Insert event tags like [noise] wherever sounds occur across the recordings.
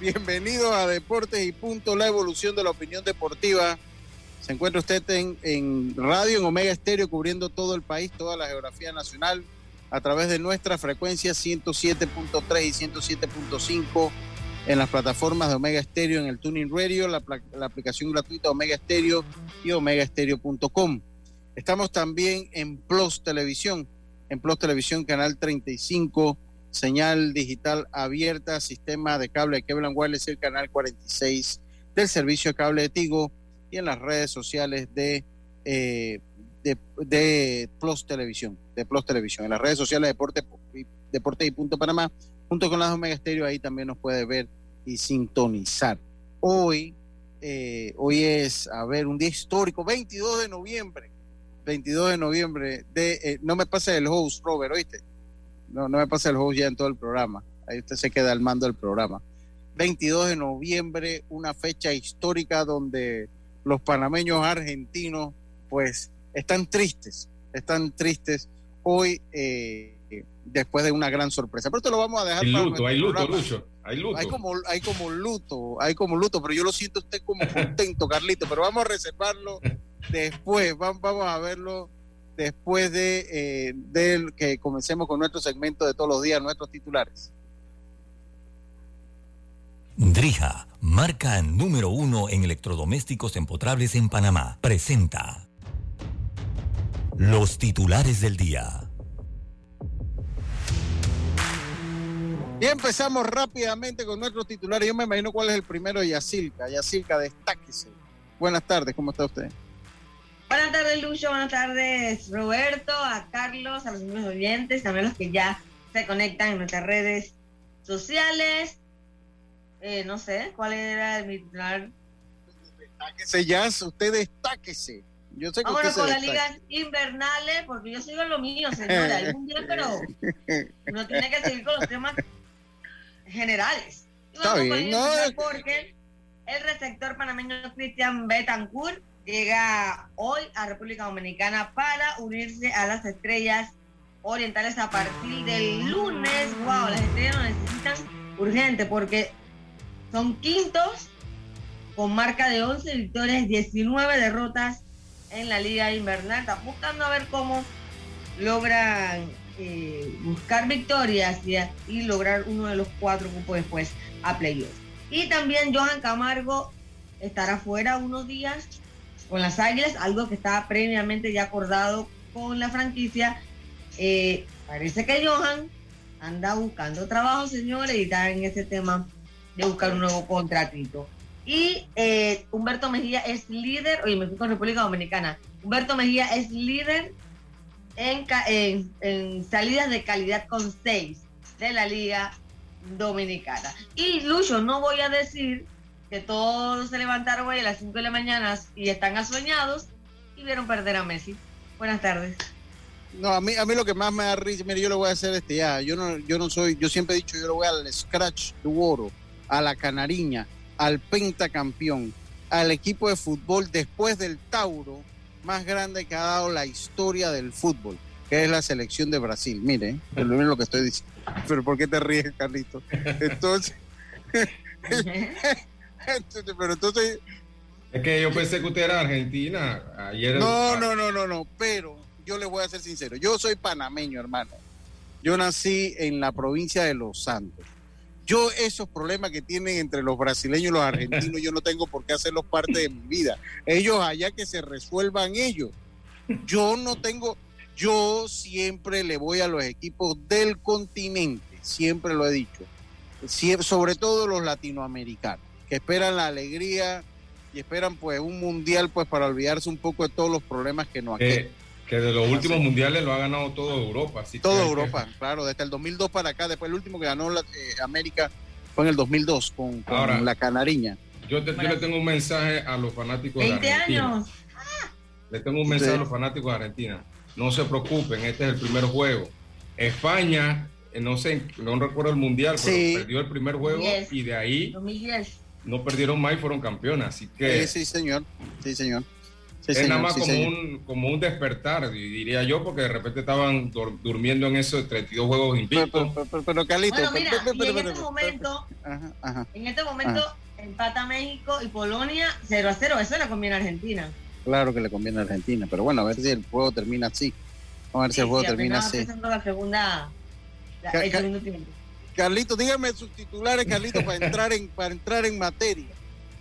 Bienvenido a Deportes y Punto, la evolución de la opinión deportiva. Se encuentra usted en, radio, en Omega Estéreo, cubriendo todo el país, toda la geografía nacional, a través de nuestra frecuencia 107.3 y 107.5 en las plataformas de Omega Estéreo, en el Tuning Radio, la, aplicación gratuita Omega Estéreo y omegaestereo.com. Estamos también en Plus Televisión, en Plus Televisión, canal 35 señal digital abierta, sistema de cable de Kevlar Wireless, el canal 46 del servicio de cable de Tigo y en las redes sociales de, eh, de, Plus Televisión, de Plus Televisión, en las redes sociales de Deporte, Deporte y Punto Panamá, junto con las Omega Estéreo, ahí también nos puede ver y sintonizar. Hoy, eh, hoy es, a ver, un día histórico, 22 de noviembre, 22 de noviembre, de, eh, no me pase el host, Robert, ¿oíste? No, no me pasa el host ya en todo el programa. Ahí usted se queda al mando del programa. 22 de noviembre, una fecha histórica donde los panameños argentinos, pues, están tristes, están tristes hoy eh, después de una gran sorpresa. Pero esto lo vamos a dejar. Hay luto, hay luto, Lucho. Hay luto. Hay como, hay como luto, hay como luto, pero yo lo siento usted como [laughs] contento, Carlito. Pero vamos a reservarlo después, vamos a verlo después de, eh, que comencemos con nuestro segmento de todos los días, nuestros titulares. Drija, marca número uno en electrodomésticos empotrables en Panamá, presenta los titulares del día. Y empezamos rápidamente con nuestros titulares. Yo me imagino cuál es el primero, Yacilca. Yacilca, destáquese. Buenas tardes, ¿cómo está usted? Buenas tardes, Lucho. Buenas tardes, Roberto, a Carlos, a los mismos oyentes, también los que ya se conectan en nuestras redes sociales. Eh, no sé, ¿cuál era mi titular? Destáquese ya, usted destáquese. Yo sé que Vámonos con las ligas invernales, porque yo sigo lo mío, señora. Un día, pero uno tiene que seguir con los temas generales. Está bien, no, porque el receptor panameño Cristian Betancourt llega hoy a República Dominicana para unirse a las estrellas orientales a partir del lunes. Wow, las estrellas lo necesitan urgente porque son quintos con marca de 11 victorias, 19 derrotas en la liga invernal. Están buscando a ver cómo logran eh, buscar victorias y, y, lograr uno de los cuatro cupos después a playoffs. Y también Johan Camargo estará fuera unos días con las Águilas, algo que estaba previamente ya acordado con la franquicia. Eh, parece que Johan anda buscando trabajo, señores, y está en ese tema de buscar un nuevo contratito. Y eh, Humberto Mejía es líder, oye, me fui con República Dominicana. Humberto Mejía es líder en, en, en salidas de calidad con seis de la Liga Dominicana. Y Lucho, no voy a decir que todos se levantaron hoy a las 5 de la mañana y están asoñados y vieron perder a Messi. Buenas tardes. No, a mí, a mí lo que más me da risa, mire, yo lo voy a hacer este ya, yo no, yo no soy, yo siempre he dicho, yo lo voy al Scratch de Oro, a la Canariña, al pentacampeón, al equipo de fútbol después del Tauro más grande que ha dado la historia del fútbol, que es la selección de Brasil. Mire, es lo que estoy diciendo. Pero ¿por qué te ríes, Carlito? Entonces, [laughs] [laughs] pero entonces... Es que yo pensé que usted era argentina. Ayer no, no, no, no, no, pero yo le voy a ser sincero. Yo soy panameño, hermano. Yo nací en la provincia de Los Santos. Yo esos problemas que tienen entre los brasileños y los argentinos, yo no tengo por qué hacerlos parte de mi vida. Ellos allá que se resuelvan ellos. Yo no tengo, yo siempre le voy a los equipos del continente, siempre lo he dicho, sobre todo los latinoamericanos que esperan la alegría y esperan pues un mundial pues para olvidarse un poco de todos los problemas que no aquejan. que de los últimos mundiales lo ha ganado toda Europa. Toda Europa, claro, desde el 2002 para acá, después el último que ganó la, eh, América Fue en el 2002 con, con la Canariña. Yo, yo, le tengo un mensaje a los fanáticos 20 de Argentina. años. Le tengo un mensaje a los fanáticos de Argentina. No se preocupen, este es el primer juego. España, eh, no sé, no recuerdo el mundial, pero perdió el primer juego 2010. y de ahí 2010. No perdieron más y fueron campeones. Así que Sí, sí, señor. Sí, señor. Sí, es señor, nada más sí, como, señor. un, como un despertar, diría yo, porque de repente estaban dur- durmiendo en esos 32 juegos Pero, invictos. pero, pero, pero, Carlito, Bueno, pero- mira, pero- y pero- en pero- este pero- momento, Ajá, ajá. en este momento empata México y Polonia 0 a 0. Eso le conviene a Argentina. Claro que le conviene a Argentina, pero bueno, a ver si el juego termina así. Vamos a ver si el juego sí, termina así. empezando la segunda, la- el segundo tiempo. Carlito, dígame sus titulares, Carlito, para entrar en, para entrar en materia.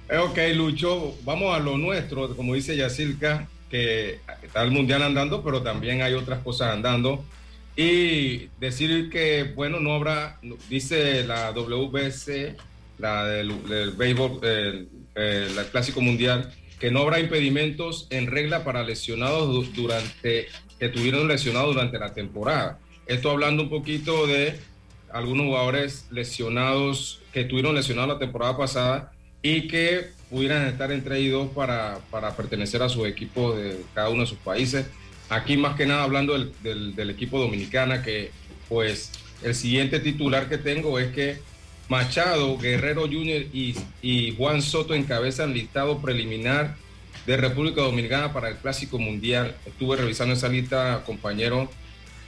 Eh, ok, Lucho, vamos a lo nuestro, como dice Yacilca, que está el mundial andando, pero también hay otras cosas andando. Y decir que, bueno, no habrá, dice la WBC, la del, del béisbol, el, clásico mundial, que no habrá impedimentos en regla para lesionados du- durante, que tuvieron lesionados durante la temporada. Esto hablando un poquito de algunos jugadores lesionados que tuvieron lesionados la temporada pasada y que pudieran estar entre ellos para, para pertenecer a sus equipos de cada uno de sus países. Aquí más que nada hablando del, del- del equipo dominicana, que pues el siguiente titular que tengo es que Machado, Guerrero Jr. y, y Juan Soto encabezan listado preliminar de República Dominicana para el Clásico Mundial. Estuve revisando esa lista, compañero,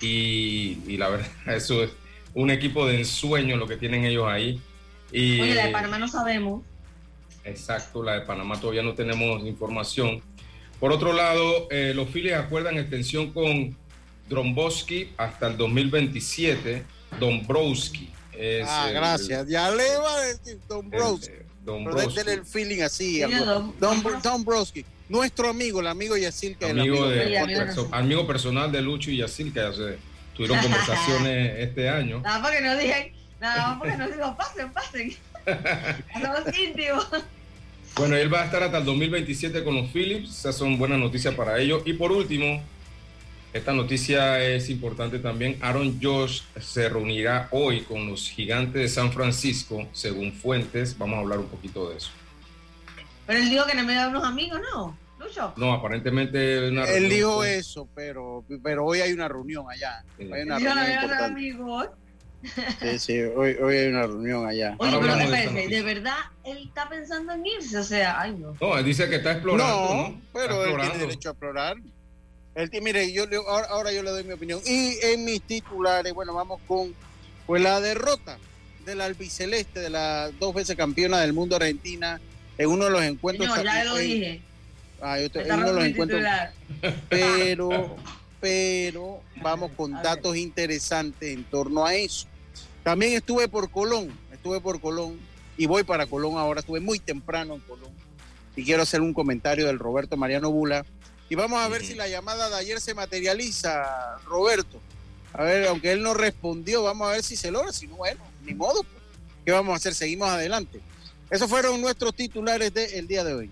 y, y la verdad, [laughs] eso es un equipo de ensueño lo que tienen ellos ahí. Y, Oye, la de Panamá no sabemos. Exacto, la de Panamá todavía no tenemos información. Por otro lado, eh, los Phillies acuerdan extensión con Dromboski hasta el 2027. Dombrowski. es Ah, el- gracias. Ya le iba a decir Dombrowski, el feeling así. Sí, algo. Don- Don, Don- Don Browski. Nuestro amigo, el amigo Yacil, que es el amigo, amigo de, Sí, amigo perso- amigo personal de Lucho y Yacil, que ya se tuvieron [laughs] conversaciones este año. Nada más que no digan, nada más porque no digo, pasen, pasen. [laughs] Somos íntimos. Bueno, él va a estar hasta el 2027 con los Phillips. Esas son buenas noticias para ellos. Y por último, esta noticia es importante también. Aaron Josh se reunirá hoy con los gigantes de San Francisco, según fuentes. Vamos a hablar un poquito de eso. Pero él dijo que no me da unos amigos, ¿no? Lucho. No, aparentemente una Él reunión dijo con- eso, pero, pero hoy hay una reunión allá. Sí. Hay una no reunión. Sí, sí, hoy, hoy hay una reunión allá. Oye, pero espérate, de verdad, él está pensando en irse, o sea, ay no. No, él dice que está explorando. No, ¿no? pero él tiene derecho a explorar. Él, mire, yo le- ahora, ahora yo le doy mi opinión. Y en mis titulares, bueno, vamos con pues la derrota del albiceleste, de la dos veces campeona del mundo argentina, en uno de los encuentros. Señor, ya lo dije. Ah, yo te- de los titular. [laughs] Pero, pero vamos con A ver. datos interesantes en torno a eso. También estuve por Colón, estuve por Colón y voy para Colón ahora. Estuve muy temprano en Colón y quiero hacer un comentario del Roberto Mariano Bula. Y vamos a ver si la llamada de ayer se materializa, Roberto. A ver, aunque él no respondió, vamos a ver si se logra. Si no, bueno, ni modo. pues. ¿Qué vamos a hacer? Seguimos adelante. Esos fueron nuestros titulares del día de hoy.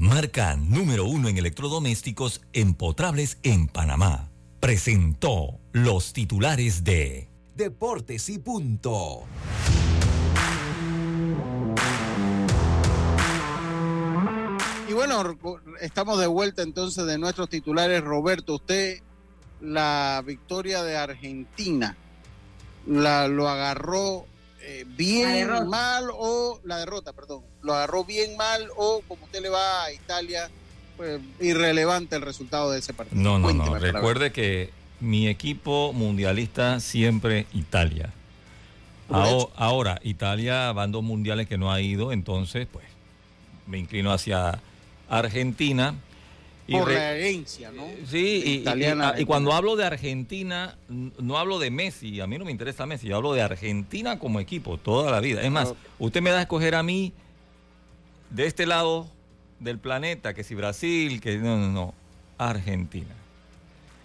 marca número uno en electrodomésticos empotrables en Panamá, presentó los titulares de Deportes y punto. Y bueno, estamos de vuelta entonces de nuestros titulares. Roberto, usted la victoria de Argentina, la, ¿lo agarró eh, bien, mal o la derrota, perdón? ¿Lo agarró bien, mal o como usted le va a Italia, pues irrelevante el resultado de ese partido? No, no, Cuénteme, no. Recuerde que mi equipo mundialista siempre Italia. Ahora, Italia van dos mundiales que no ha ido, entonces, pues, me inclino hacia Argentina. Por re- la herencia, ¿no? Sí, y- Italiana, y- y cuando hablo de Argentina, no hablo de Messi, a mí no me interesa Messi, yo hablo de Argentina como equipo toda la vida. Es más, usted me da a escoger a mí de este lado del planeta, que si Brasil, que no, no, no, Argentina.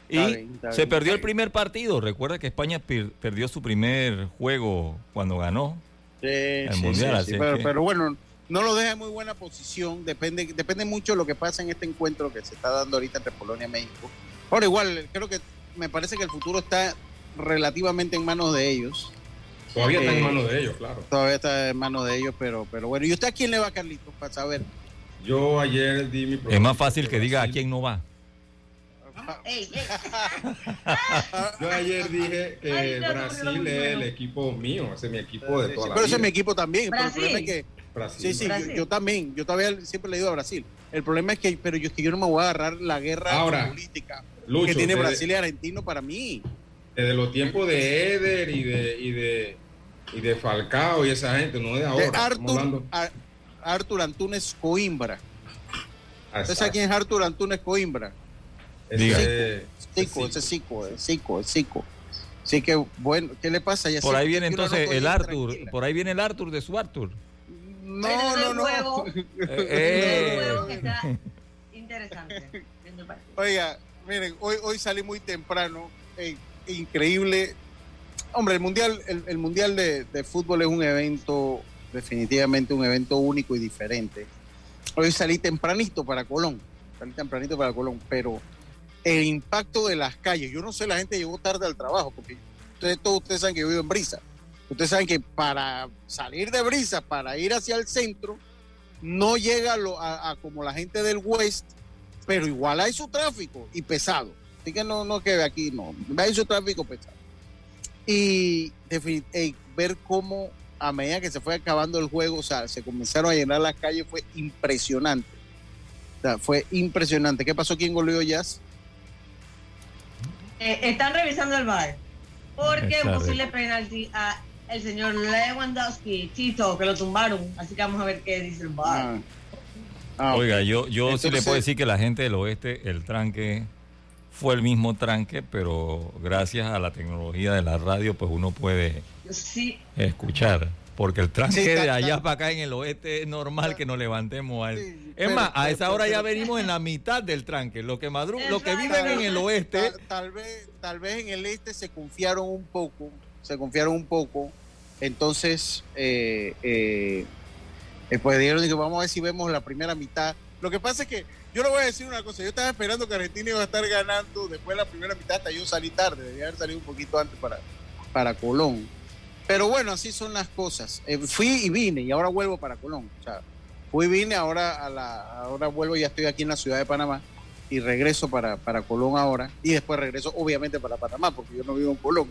Y Está bien, está se perdió el primer partido. Recuerda que España per- perdió su primer juego cuando ganó. Sí, El sí, Mundial, sí, pero, que- pero bueno, no lo deja en muy buena posición. Depende, depende mucho de lo que pasa en este encuentro que se está dando ahorita entre Polonia y México. Ahora igual, creo que me parece que el futuro está relativamente en manos de ellos. Todavía está en Eh, manos de ellos, claro. Todavía está en manos de ellos, pero, pero bueno. ¿Y usted a quién le va, Carlitos? Para saber. Yo ayer di mi Es más fácil que diga a quién no va. Ey. [laughs] Yo ayer dije que Brasil es el equipo mío, ese es mi equipo de toda la pero ese es mi equipo también. Pero el problema es que Brasil. Sí, sí, yo, Brasil. yo también, yo todavía siempre le digo a Brasil. El problema es que, pero yo es que yo no me voy a agarrar la guerra Ahora, política Lucho, que tiene desde- Brasil y Argentino para mí. Desde los tiempos de Eder y de, y de, y de Falcao y esa gente, no de De ahora. estamos Arthur, hablando- Ar- Arthur Antunes Coimbra. ¿Usted sabe quién es Arthur Antunes Coimbra? Ese Diga. es- Cico, ese es Cico, es Cico, es Cico. Así que, bueno, ¿qué le pasa? Ya Por ahí viene entonces el Arthur. tranquila. Por ahí viene el Arthur de su Arthur. No, Pero no, no. juego- [laughs] Eh, eh. juego que está interesante. Oiga, miren, hoy, hoy salí muy temprano. eh, increíble. Hombre, el mundial, el, el mundial de, de fútbol es un evento, definitivamente un evento único y diferente. Hoy salí tempranito para Colón, salí tempranito para Colón, pero el impacto de las calles, yo no sé, la gente llegó tarde al trabajo, porque ustedes, todos ustedes saben que yo vivo en Brisa. Ustedes saben que para salir de Brisa, para ir hacia el centro, no llega lo- a, a como la gente del West, pero igual hay su tráfico y pesado. Así que no, no que aquí no, hay su tráfico pesado. Y ey, ver cómo a medida que se fue acabando el juego, o sea, se comenzaron a llenar las calles, fue impresionante. O sea, fue impresionante. ¿Qué pasó? ¿Quién goleó Jazz? Eh, están revisando el VAR porque posible penalti a el señor Lewandowski, Tito, que lo tumbaron. Así que vamos a ver qué dice el VAR. Ah. Ah, Oiga, yo, yo sí le Entonces- puedo decir que la gente del oeste, el tranque fue el mismo tranque, pero gracias a la tecnología de la radio, pues uno puede Sí, escuchar. Porque el tranque Sí, de allá para acá en el oeste es normal que nos levantemos al... Sí, es pero- más, a pero- esa hora ya pero- venimos en la mitad del tranque. Los que madru los que viven en el oeste, tal, tal vez, tal vez en el este se confiaron un poco, se confiaron un poco. Entonces, eh, eh, eh, pues dijeron vamos a ver si vemos la primera mitad. Lo que pasa es que yo le voy a decir una cosa, yo estaba esperando que Argentina iba a estar ganando después de la primera mitad, hasta yo salí tarde, debía haber salido un poquito antes para, para Colón. Pero bueno, así son las cosas. Eh, fui y vine y ahora vuelvo para Colón. O sea, fui y vine, ahora, a la, ahora vuelvo, ya estoy aquí en la ciudad de Panamá y regreso para, para Colón ahora y después regreso obviamente para Panamá porque yo no vivo en Colón.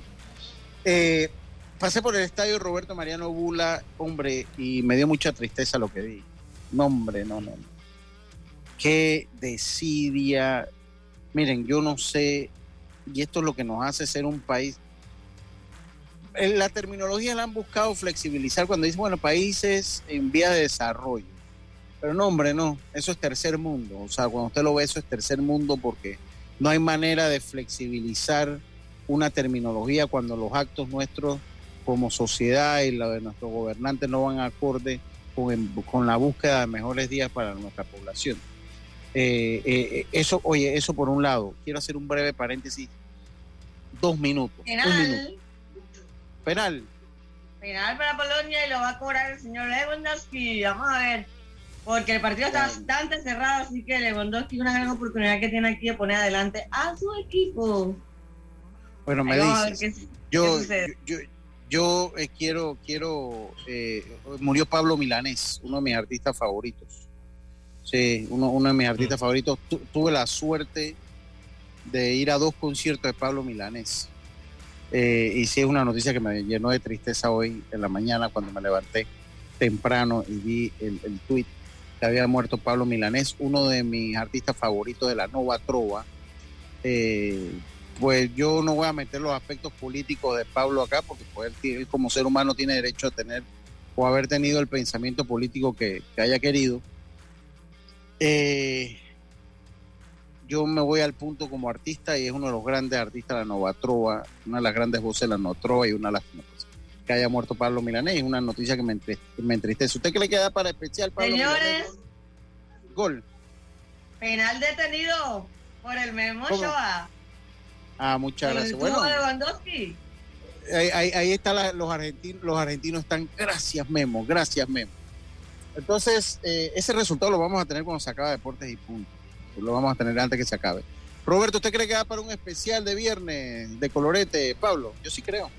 Eh, pasé por el estadio Roberto Mariano Bula, hombre, y me dio mucha tristeza lo que vi. No, hombre, no, no. Qué desidia. Miren, yo no sé, y esto es lo que nos hace ser un país. En la terminología la han buscado flexibilizar cuando dicen, bueno, países en vía de desarrollo. Pero no, hombre, no, eso es tercer mundo. O sea, cuando usted lo ve, eso es tercer mundo porque no hay manera de flexibilizar una terminología cuando los actos nuestros como sociedad y la de nuestros gobernantes no van acorde con, con la búsqueda de mejores días para nuestra población. Eh, eh, eso, oye, eso por un lado. Quiero hacer un breve paréntesis. Dos minutos. Un minuto. penal. Penal. Penal para Polonia y lo va a cobrar el señor Lewandowski. Vamos a ver. Porque el partido está bastante cerrado, así que Lewandowski una gran oportunidad que tiene aquí de poner adelante a su equipo. Bueno, me dices. Yo, yo, yo, eh, quiero, quiero, eh, murió Pablo Milanés, uno de mis artistas favoritos. Sí, uno, uno de mis artistas favoritos. Tu- tuve la suerte de ir a dos conciertos de Pablo Milanés. Eh, y sí es una noticia que me llenó de tristeza hoy en la mañana cuando me levanté temprano y vi el, el tweet que había muerto Pablo Milanés, uno de mis artistas favoritos de la Nova Trova. Eh, pues yo no voy a meter los aspectos políticos de Pablo acá, porque pues, él, como ser humano tiene derecho a tener o haber tenido el pensamiento político que, que haya querido. Eh, yo me voy al punto como artista y es uno de los grandes artistas de la Nova Trova, una de las grandes voces de la Nova Trova y una lástima. pues, que haya muerto Pablo Milanés. Es una noticia que me, entriste- me entristece. ¿Usted qué le queda para especial, Pablo Señores, Milanés? Gol. penal detenido por el Memo ¿Cómo? Ah, muchas El gracias. Bueno, de ahí, ahí, ahí está la- los argentinos, los argentinos están, gracias Memo, gracias Memo. Entonces, eh, ese resultado lo vamos a tener cuando se acabe Deportes y Punto. Lo vamos a tener antes que se acabe. Roberto, ¿usted cree que va para un especial de viernes de colorete, Pablo? Yo sí creo.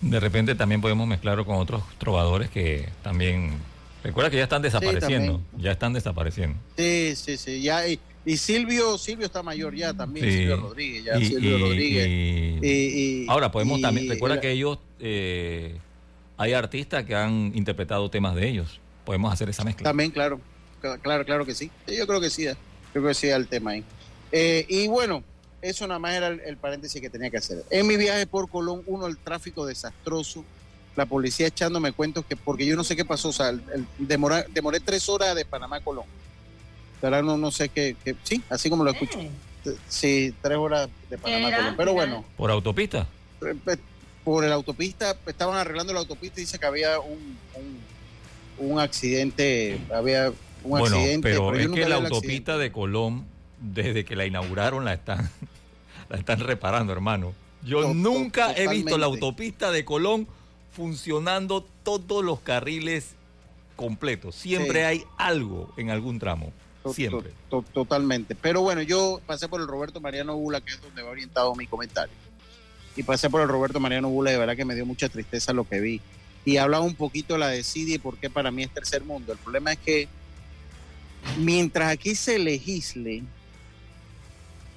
De repente también podemos mezclarlo con otros trovadores que también... Recuerda que ya están desapareciendo. ya están desapareciendo. Sí, sí, sí. Ya, y, Silvio, Silvio está mayor ya también, Sí. Silvio Rodríguez, ya Y- Silvio y- Rodríguez. y- Ahora podemos también... Recuerda que ellos... eh, hay artistas que han interpretado temas de ellos. Podemos hacer esa mezcla. También, claro, Cla- claro, claro que sí. Yo creo que sí, yo creo que sí el tema ahí. Eh, y bueno, eso nada más era el, el paréntesis que tenía que hacer. En mi viaje por Colón, uno, el tráfico desastroso, la policía echándome cuentos que, porque yo no sé qué pasó, o sea, el, el- demora- demoré tres horas de Panamá a Colón. Ahora no, no sé qué, qué- sí, así como lo escucho. Eh, Sí, tres horas de Panamá a Era, Colón. Pero bueno, ¿Por autopista? eh, eh, por la autopista, estaban arreglando la autopista y dice que había un, un, un accidente, había un Bueno, accidente. pero, es que la autopista de Colón, desde que la inauguraron, la están, [laughs] la están reparando, hermano. Yo To- nunca he visto la autopista de Colón funcionando todos los carriles completos. Siempre Sí. hay algo en algún tramo. To- Siempre. to- to- totalmente. Pero bueno, yo pasé por el Roberto Mariano Bula, que es donde va orientado mi comentario. Y pasé por el Roberto Mariano Bula, de verdad que me dio mucha tristeza lo que vi. Y hablaba un poquito de la desidia y por qué para mí es tercer mundo. El problema es que mientras aquí se legisle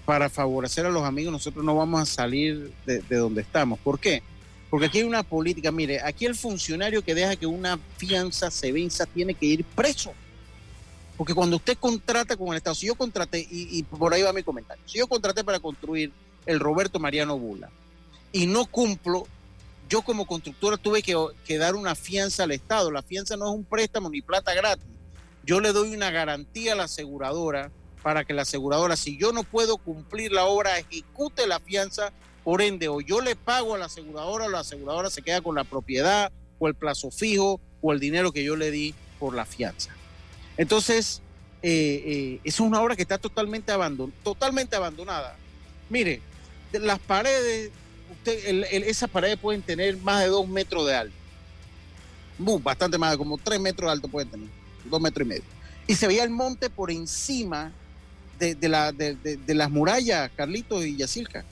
para favorecer a los amigos, nosotros no vamos a salir de, de donde estamos. ¿Por qué? Porque aquí hay una política, mire, aquí el funcionario que deja que una fianza se venza tiene que ir preso. Porque cuando usted contrata con el Estado, si yo contraté, y, por ahí va mi comentario, si yo contraté para construir el Roberto Mariano Bula y no cumplo, yo como constructora tuve que, que dar una fianza al Estado. La fianza no es un préstamo ni plata gratis. Yo le doy una garantía a la aseguradora para que la aseguradora, si yo no puedo cumplir la obra, ejecute la fianza, por ende, o yo le pago a la aseguradora, o la aseguradora se queda con la propiedad, o el plazo fijo, o el dinero que yo le di por la fianza. Entonces, eh, eh, es una obra que está totalmente, abandon totalmente abandonada. Mire, las paredes, usted, el- el- esas paredes pueden tener más de dos metros de alto. Bu, bastante más, como tres metros de alto pueden tener, dos metros y medio. Y se veía el monte por encima de, de la, de, de- de las murallas, Carlitos y Yacilca.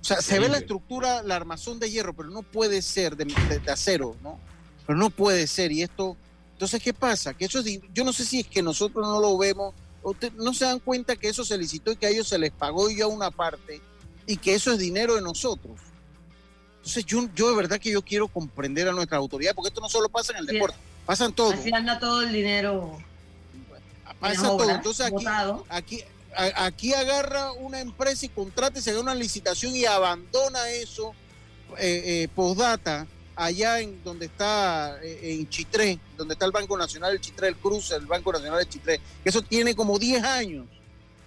O sea, se ve la estructura, la armazón de hierro, pero no puede ser de acero, ¿no? Pero no puede ser. Y esto, entonces, ¿qué pasa? Que eso es, yo no sé si es que nosotros no lo vemos, te- no se dan cuenta que eso se licitó y que a ellos se les pagó ya una parte y que eso es dinero de nosotros. Entonces, yo, yo de verdad que yo quiero comprender a nuestra autoridad, porque esto no solo pasa en el Sí. deporte, pasa en todo. Así anda todo el dinero Pasa todo. Entonces, aquí, botado. aquí, a- aquí agarra una empresa y contrata y se da una licitación y abandona eso, eh, eh, postdata, allá en donde está, eh, en Chitré, donde está el Banco Nacional del Chitré, el cruce del Banco Nacional del Chitré, eso tiene como 10 años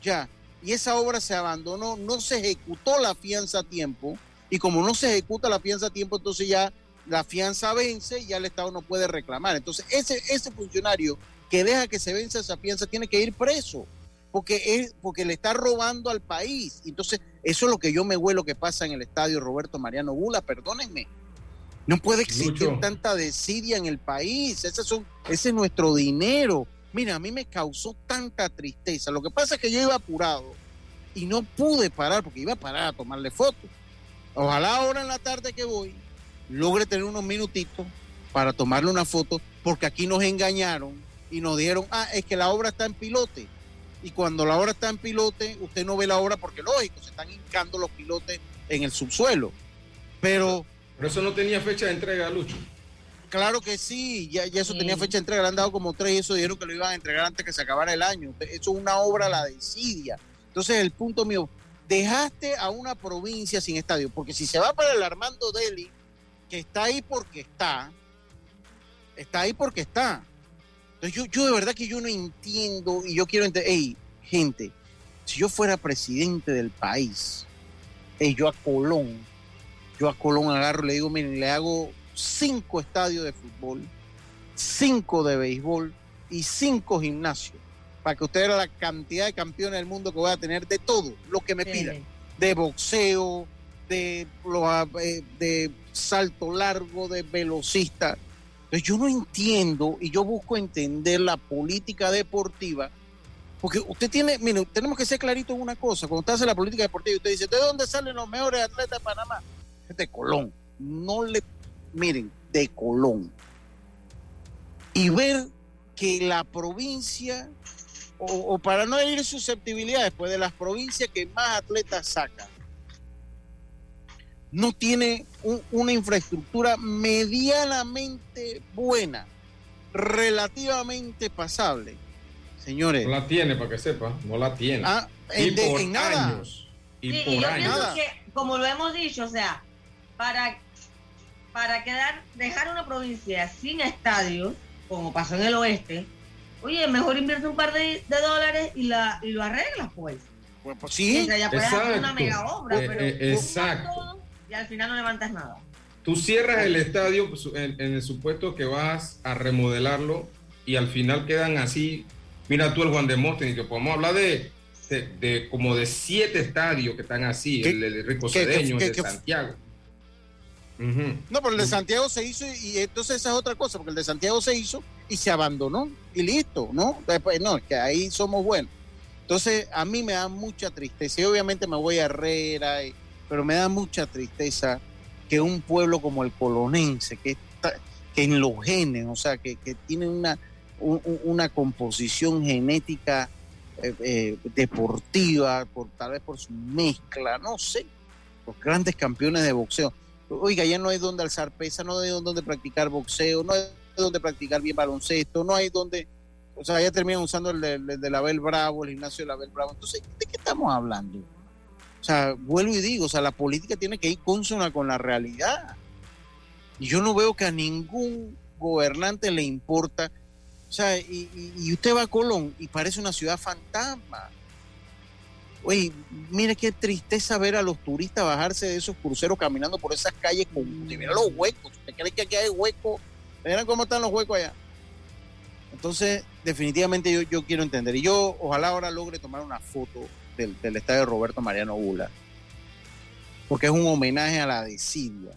ya, y esa obra se abandonó, no se ejecutó la fianza a tiempo, y como no se ejecuta la fianza a tiempo, entonces ya la fianza vence y ya el Estado no puede reclamar. Entonces, ese, ese funcionario que deja que se venza esa fianza tiene que ir preso porque es porque le está robando al país. Entonces, eso es lo que yo me huelo que pasa en el estadio Roberto Mariano Bula, perdónenme. No puede existir Lucho. tanta desidia en el país. Ese es nuestro dinero. Mira, a mí me causó tanta tristeza. Lo que pasa es que yo iba apurado y no pude parar porque iba a parar a tomarle fotos. Ojalá ahora en la tarde que voy logre tener unos minutitos para tomarle una foto porque aquí nos engañaron y nos dieron, ah, es que la obra está en pilote. Y cuando la obra está en pilote, usted no ve la obra porque lógico, se están hincando los pilotes en el subsuelo. Pero Pero eso no tenía fecha de entrega, Lucho. claro que sí, ya, ya eso Sí. tenía fecha de entrega, le han dado como tres y eso dijeron que lo iban a entregar antes que se acabara el año. Eso es una obra la desidia. Entonces el punto mío, dejaste a una provincia sin estadio, porque si se va para el Armando Deli, que está ahí porque está, está ahí porque está. Entonces yo, yo de verdad que yo no entiendo y yo quiero entender, hey, gente, si yo fuera presidente del país, hey, yo a Colón, yo a Colón agarro y le digo, miren, le hago cinco estadios de fútbol, cinco de béisbol y cinco gimnasios, para que usted vea la cantidad de campeones del mundo que voy a tener de todo, lo que me pidan, de boxeo, de, eh, de salto largo, de velocista. Entonces yo no entiendo y yo busco entender la política deportiva, porque usted tiene, mire, tenemos que ser clarito en una cosa, cuando usted hace la política deportiva, usted dice, ¿de dónde salen los mejores atletas de Panamá? De Colón. No le, miren, de Colón. Y ver que la provincia, o, para no herir susceptibilidades, pues de las provincias que más atletas sacan, no tiene una infraestructura medianamente buena, relativamente pasable. Señores. No la tiene, para que sepa, no la tiene. Ah, y por años. Y por yo Pienso que, como lo hemos dicho, o sea, para, para quedar, dejar una provincia sin estadio, como pasó en el oeste, oye, mejor invierte un par de, dólares y, la, y lo arreglas, pues. Pues, pues sí. O sea, ya puedes hacer una mega obra, eh, pero eh, exacto y al final no levantas nada. Tú cierras el estadio pues, en, el supuesto que vas a remodelarlo y al final quedan así. Mira tú el Juan de y que podemos hablar de, de, como de siete estadios que están así, el, de Rico Cedeño, el de Santiago. No, pero el de Santiago se hizo y, entonces esa es otra cosa, porque el de Santiago se hizo y se abandonó y listo, ¿no? Después, no, que ahí somos buenos. Entonces a mí me da mucha tristeza y obviamente me voy a Herrera y, pero me da mucha tristeza que un pueblo como el colonense, que, que en los genes, o sea, que, tiene una, una composición genética eh, eh, deportiva, por, tal vez por su mezcla, no sé, los grandes campeones de boxeo. Oiga, ya no hay donde alzar pesa, no hay donde practicar boxeo, no hay donde practicar bien baloncesto, no hay donde, o sea, ya terminan usando el de, el de la Bel Bravo, el gimnasio de la Bel Bravo. Entonces, ¿de qué estamos hablando? O sea, vuelvo y digo, o sea, la política tiene que ir consona con la realidad. Y yo no veo que a ningún gobernante le importa. O sea, y, usted va a Colón y parece una ciudad fantasma. Oye, mire qué tristeza ver a los turistas bajarse de esos cruceros caminando por esas calles con mira los huecos. ¿Usted cree que aquí hay huecos? Miren cómo están los huecos allá. Entonces, definitivamente yo, quiero entender. Y yo ojalá ahora logre tomar una foto del, estadio Roberto Mariano Bula, porque es un homenaje a la desidia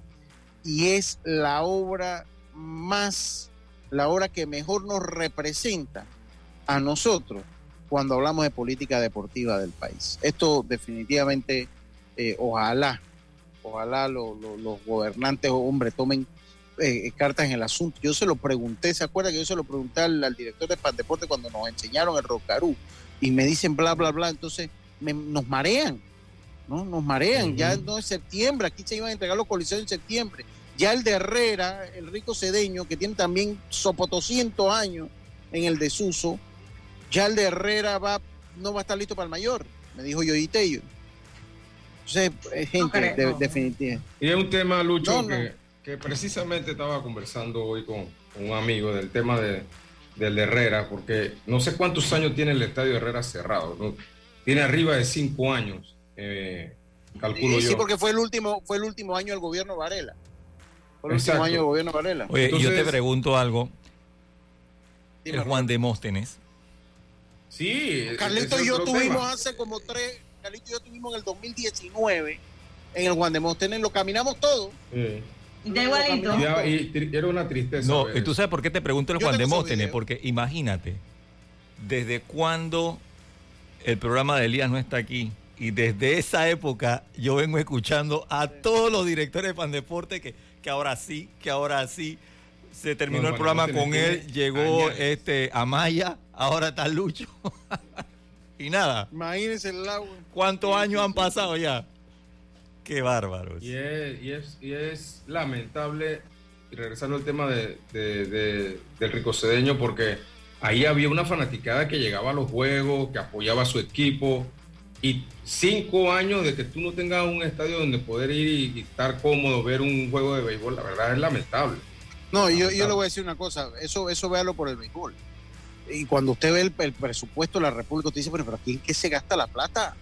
y es la obra más, la obra que mejor nos representa a nosotros cuando hablamos de política deportiva del país. Esto definitivamente, eh, ojalá, ojalá los gobernantes, hombre, tomen eh, cartas en el asunto. Yo se lo pregunté, ¿se acuerda que yo se lo pregunté al, director de Pandeporte cuando nos enseñaron el Rocarú? Y me dicen bla, bla, bla. Entonces, nos marean, ¿no? Nos marean. Ya no es septiembre, aquí se iban a entregar los coliseos en septiembre. Ya el de Herrera, el rico cedeño, que tiene también sopotoscientos años en el desuso, ya el de Herrera va, no va a estar listo para el mayor, me dijo yo y Entonces, gente, definitiva. Y es un tema, Lucho, que, precisamente estaba conversando hoy con, un amigo del tema de, del de Herrera, porque no sé cuántos años tiene el estadio Herrera cerrado. ¿no? tiene arriba de cinco años, eh, calculo yo. Sí, porque fue el último, fue el último año del gobierno Varela. Fue el último año del gobierno Varela. Oye, yo te pregunto algo. el Juan Demóstenes. Sí. Carlito y yo tuvimos hace como tres, Carlito y yo tuvimos en el 2019 en el Juan Demóstenes, lo caminamos todo. Sí. igualito. Y, era una tristeza. No, y tú sabes por qué te pregunto el Juan Demóstenes, porque imagínate, ¿desde cuándo el programa de Elías no está aquí. Y desde esa época yo vengo escuchando a todos los directores de Pandeporte que, que ahora sí, que ahora sí. Se terminó el programa con él, llegó este Amaya, ahora está Lucho. [laughs] y nada. Imagínense el agua. ¿Cuántos años han pasado ya? Qué bárbaro. Y es, y es, y es lamentable, regresando al tema de, de, del ricocedeño, porque ahí había una fanaticada que llegaba a los juegos, que apoyaba a su equipo. Y cinco años de que tú no tengas un estadio donde poder ir y, estar cómodo, ver un juego de béisbol, la verdad es lamentable. No, yo, yo, le voy a decir una cosa, eso, eso véalo por el béisbol. Y cuando usted ve el, presupuesto de la República, usted dice, pero, pero ¿aquí en qué se gasta la plata?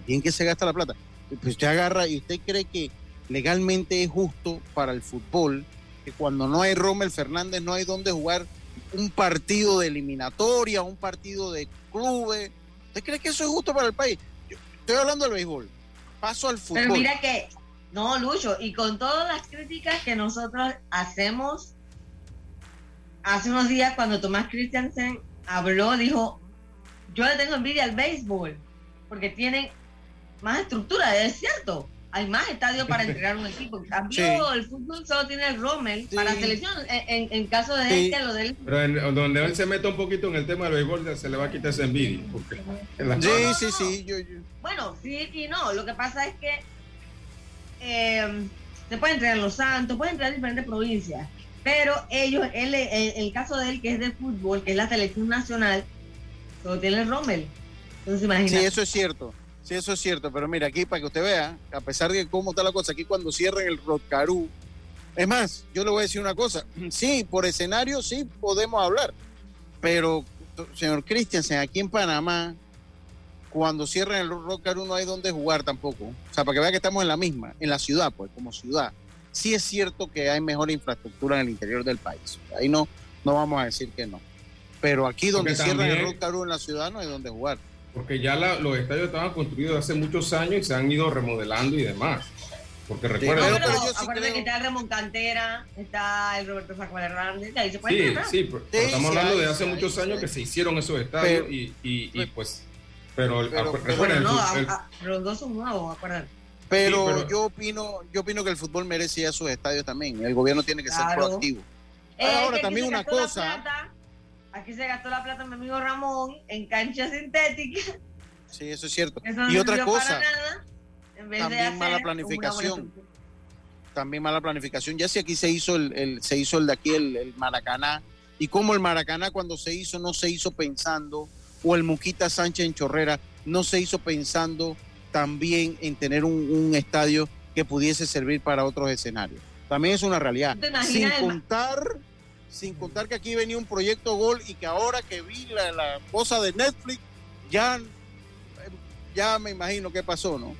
¿Aquí en qué se gasta la plata? Pues usted agarra y usted cree que legalmente es justo para el fútbol que cuando no hay Rommel Fernández no hay donde jugar un partido de eliminatoria, un partido de clubes. ¿Usted cree que eso es justo para el país? Yo estoy hablando del béisbol. Paso al fútbol. Pero mira que, no, Lucho, y con todas las críticas que nosotros hacemos, hace unos días cuando Tomás Christiansen habló, dijo, yo le tengo envidia al béisbol, porque tienen más estructura, es cierto. Hay más estadios para [laughs] entregar un equipo. En cambio, el fútbol solo tiene el Rommel para selección. En, en, caso de sí. este, lo del. Pero donde él se meta un poquito en el tema del béisbol, se le va a quitar esa envidia. Porque sí, sí, sí. Yo, yo. Bueno, sí y no. Lo que pasa es que eh, se puede entregar en Los Santos, puede entregar en diferentes provincias. Pero ellos, él, el, el, caso de él, que es de fútbol, que es la selección nacional, solo tiene el Rommel. Entonces, imagínate. Sí, eso es cierto. Sí, eso es cierto, pero mira, aquí para que usted vea, a pesar de cómo está la cosa, aquí cuando cierren el Rotcarú, es más, yo le voy a decir una cosa, [clears throat] sí, por escenario sí podemos hablar, pero señor Christiansen, aquí en Panamá, cuando cierren el Rotcarú no hay donde jugar tampoco, o sea, para que vea que estamos en la misma, en la ciudad, pues, como ciudad. Sí es cierto que hay mejor infraestructura en el interior del país, ahí no, no vamos a decir que no, pero aquí donde cierran también... el Rotcarú en la ciudad no hay donde jugar porque ya la, los estadios estaban construidos hace muchos años y se han ido remodelando y demás. Porque recuerda. Sí, pero, pero yo sí creo... que está el Ramón Cantera, está el Roberto Sacuel Hernández, ahí se puede Sí, entrar. sí, pero, sí, estamos hablando de hace muchos años que se hicieron esos estadios pero, y, y, y, pues. Pero, pero recuerda. no, el, a, a, los dos son nuevos, acuérdate. Pero, pero, yo opino, yo opino que el fútbol merece ya sus estadios también. El gobierno tiene que claro. ser proactivo. Eh, ahora también una cosa. Plata, aquí se gastó la plata mi amigo Ramón en cancha sintética. Sí, eso es cierto. Eso no y otra cosa, nada, también mala planificación. También mala planificación. Ya si aquí se hizo el, el se hizo el de aquí el, el, Maracaná y como el Maracaná cuando se hizo no se hizo pensando o el Muquita Sánchez en Chorrera no se hizo pensando también en tener un, un estadio que pudiese servir para otros escenarios. También es una realidad. Sin contar sin contar que aquí venía un proyecto Gol y que ahora que vi la, la cosa de Netflix ya ya me imagino qué pasó, ¿no?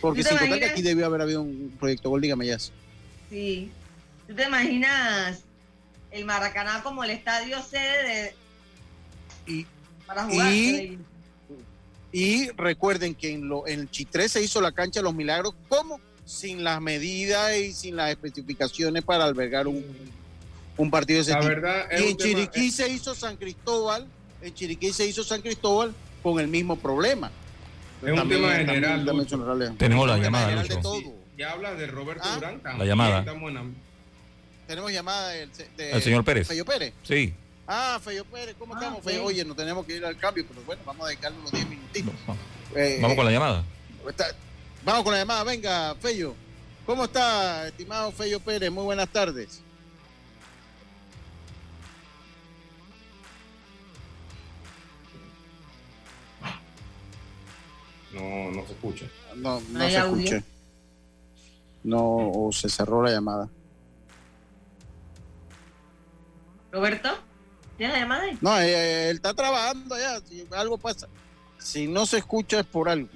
Porque sin contar que aquí debió haber habido un proyecto gol, dígame ya. Sí. ¿Tú te imaginas el Maracaná como el estadio sede de... y, para jugar? Y, y recuerden que en, lo, en el Chitré se hizo la cancha de los milagros, ¿cómo? Sin las medidas y sin las especificaciones para albergar un, un partido de ese la tipo. Verdad, y en Chiriquí tema, se hizo San Cristóbal, en Chiriquí se hizo San Cristóbal con el mismo problema. Es un tema general. También, también Tenemos la llamada, Lucho. De todo. Sí, ya habla de Roberto ¿Ah? Durán. La llamada. La... Tenemos llamada del de, el señor Pérez. Sí. Ah, Feyo Pérez, ¿cómo ah, estamos? Feyo? Oye, no tenemos que ir al cambio, pero bueno, vamos a dedicarle unos 10 minutitos. No, eh, vamos con la llamada. Está, vamos con la llamada, venga, Feyo. ¿Cómo está, estimado Feyo Pérez? Muy buenas tardes. No, no se escucha. No, no, se audio? escucha. No, o se cerró la llamada. Roberto, ¿tienes la llamada ahí? No, él, él está trabajando ya. Si algo pasa, si no se escucha es por algo.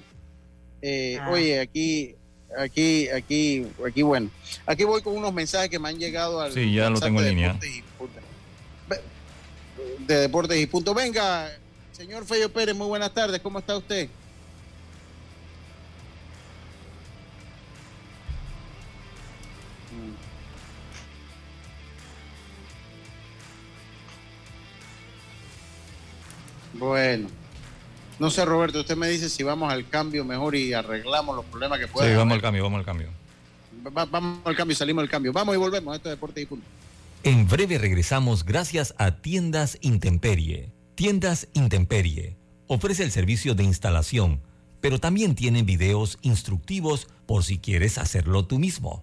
Eh, ah. Oye, aquí, aquí, aquí, aquí, bueno, aquí voy con unos mensajes que me han llegado al. Sí, ya lo tengo en línea. De Deportes y Punto. Venga, señor Feyo Pérez, muy buenas tardes. ¿Cómo está usted? Bueno. No sé, Roberto, usted me dice si vamos al cambio mejor y arreglamos los problemas que pueda. Sí, vamos al cambio, vamos al cambio. Va, vamos al cambio, salimos del cambio. Vamos y volvemos. Esto es Deporte y Punto. En breve regresamos gracias a Tiendas Intemperie. Tiendas Intemperie ofrece el servicio de instalación, pero también tienen videos instructivos por si quieres hacerlo tú mismo.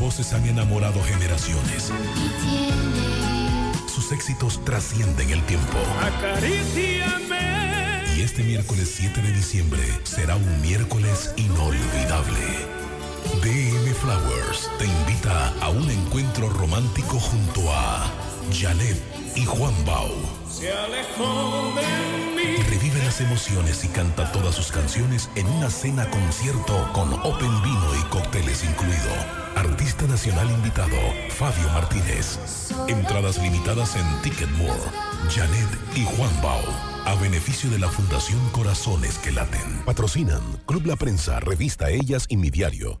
Voces han enamorado generaciones. Sus éxitos trascienden el tiempo. Y este miércoles 7 de diciembre será un miércoles inolvidable. DM Flowers te invita a un encuentro romántico junto a Janet y Juan Bau. Revive las emociones y canta todas sus canciones en una cena concierto con Open Vino y cócteles incluido. Artista nacional invitado, Fabio Martínez. Entradas limitadas en Ticketmore. Janet y Juan Bau. A beneficio de la Fundación Corazones que Laten. Patrocinan Club La Prensa, Revista Ellas y Mi Diario.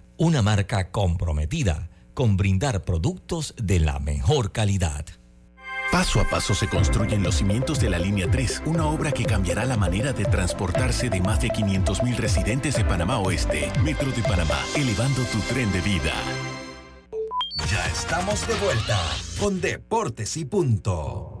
una marca comprometida con brindar productos de la mejor calidad. Paso a paso se construyen los cimientos de la Línea 3, una obra que cambiará la manera de transportarse de más de 500.000 residentes de Panamá Oeste. Metro de Panamá, elevando tu tren de vida. Ya estamos de vuelta con Deportes y Punto.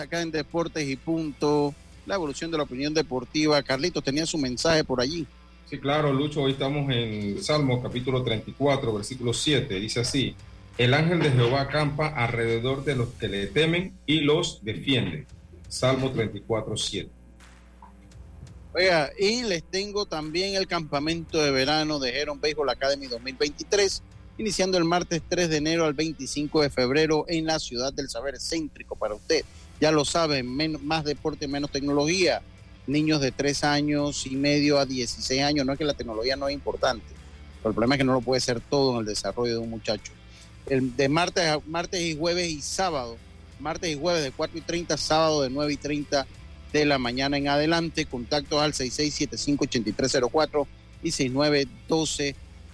Acá en Deportes y Punto. La evolución de la opinión deportiva. Carlitos tenía su mensaje por allí. Sí, claro, Lucho, hoy estamos en Salmo capítulo 34, versículo 7. Dice así, el ángel de Jehová acampa alrededor de los que le temen y los defiende. Salmo 34, 7. Oiga, y les tengo también el campamento de verano de Heron Baseball Academy 2023, iniciando el martes 3 de enero al 25 de febrero en la ciudad del saber céntrico para usted. Ya lo saben, más deporte, menos tecnología. Niños de 3 años y medio a 16 años, no es que la tecnología no es importante, el problema es que no lo puede ser todo en el desarrollo de un muchacho. El, de martes, martes y jueves y sábado, martes y jueves de 4 y 30, sábado de 9 y 30 de la mañana en adelante. Contactos al 6675-8304 y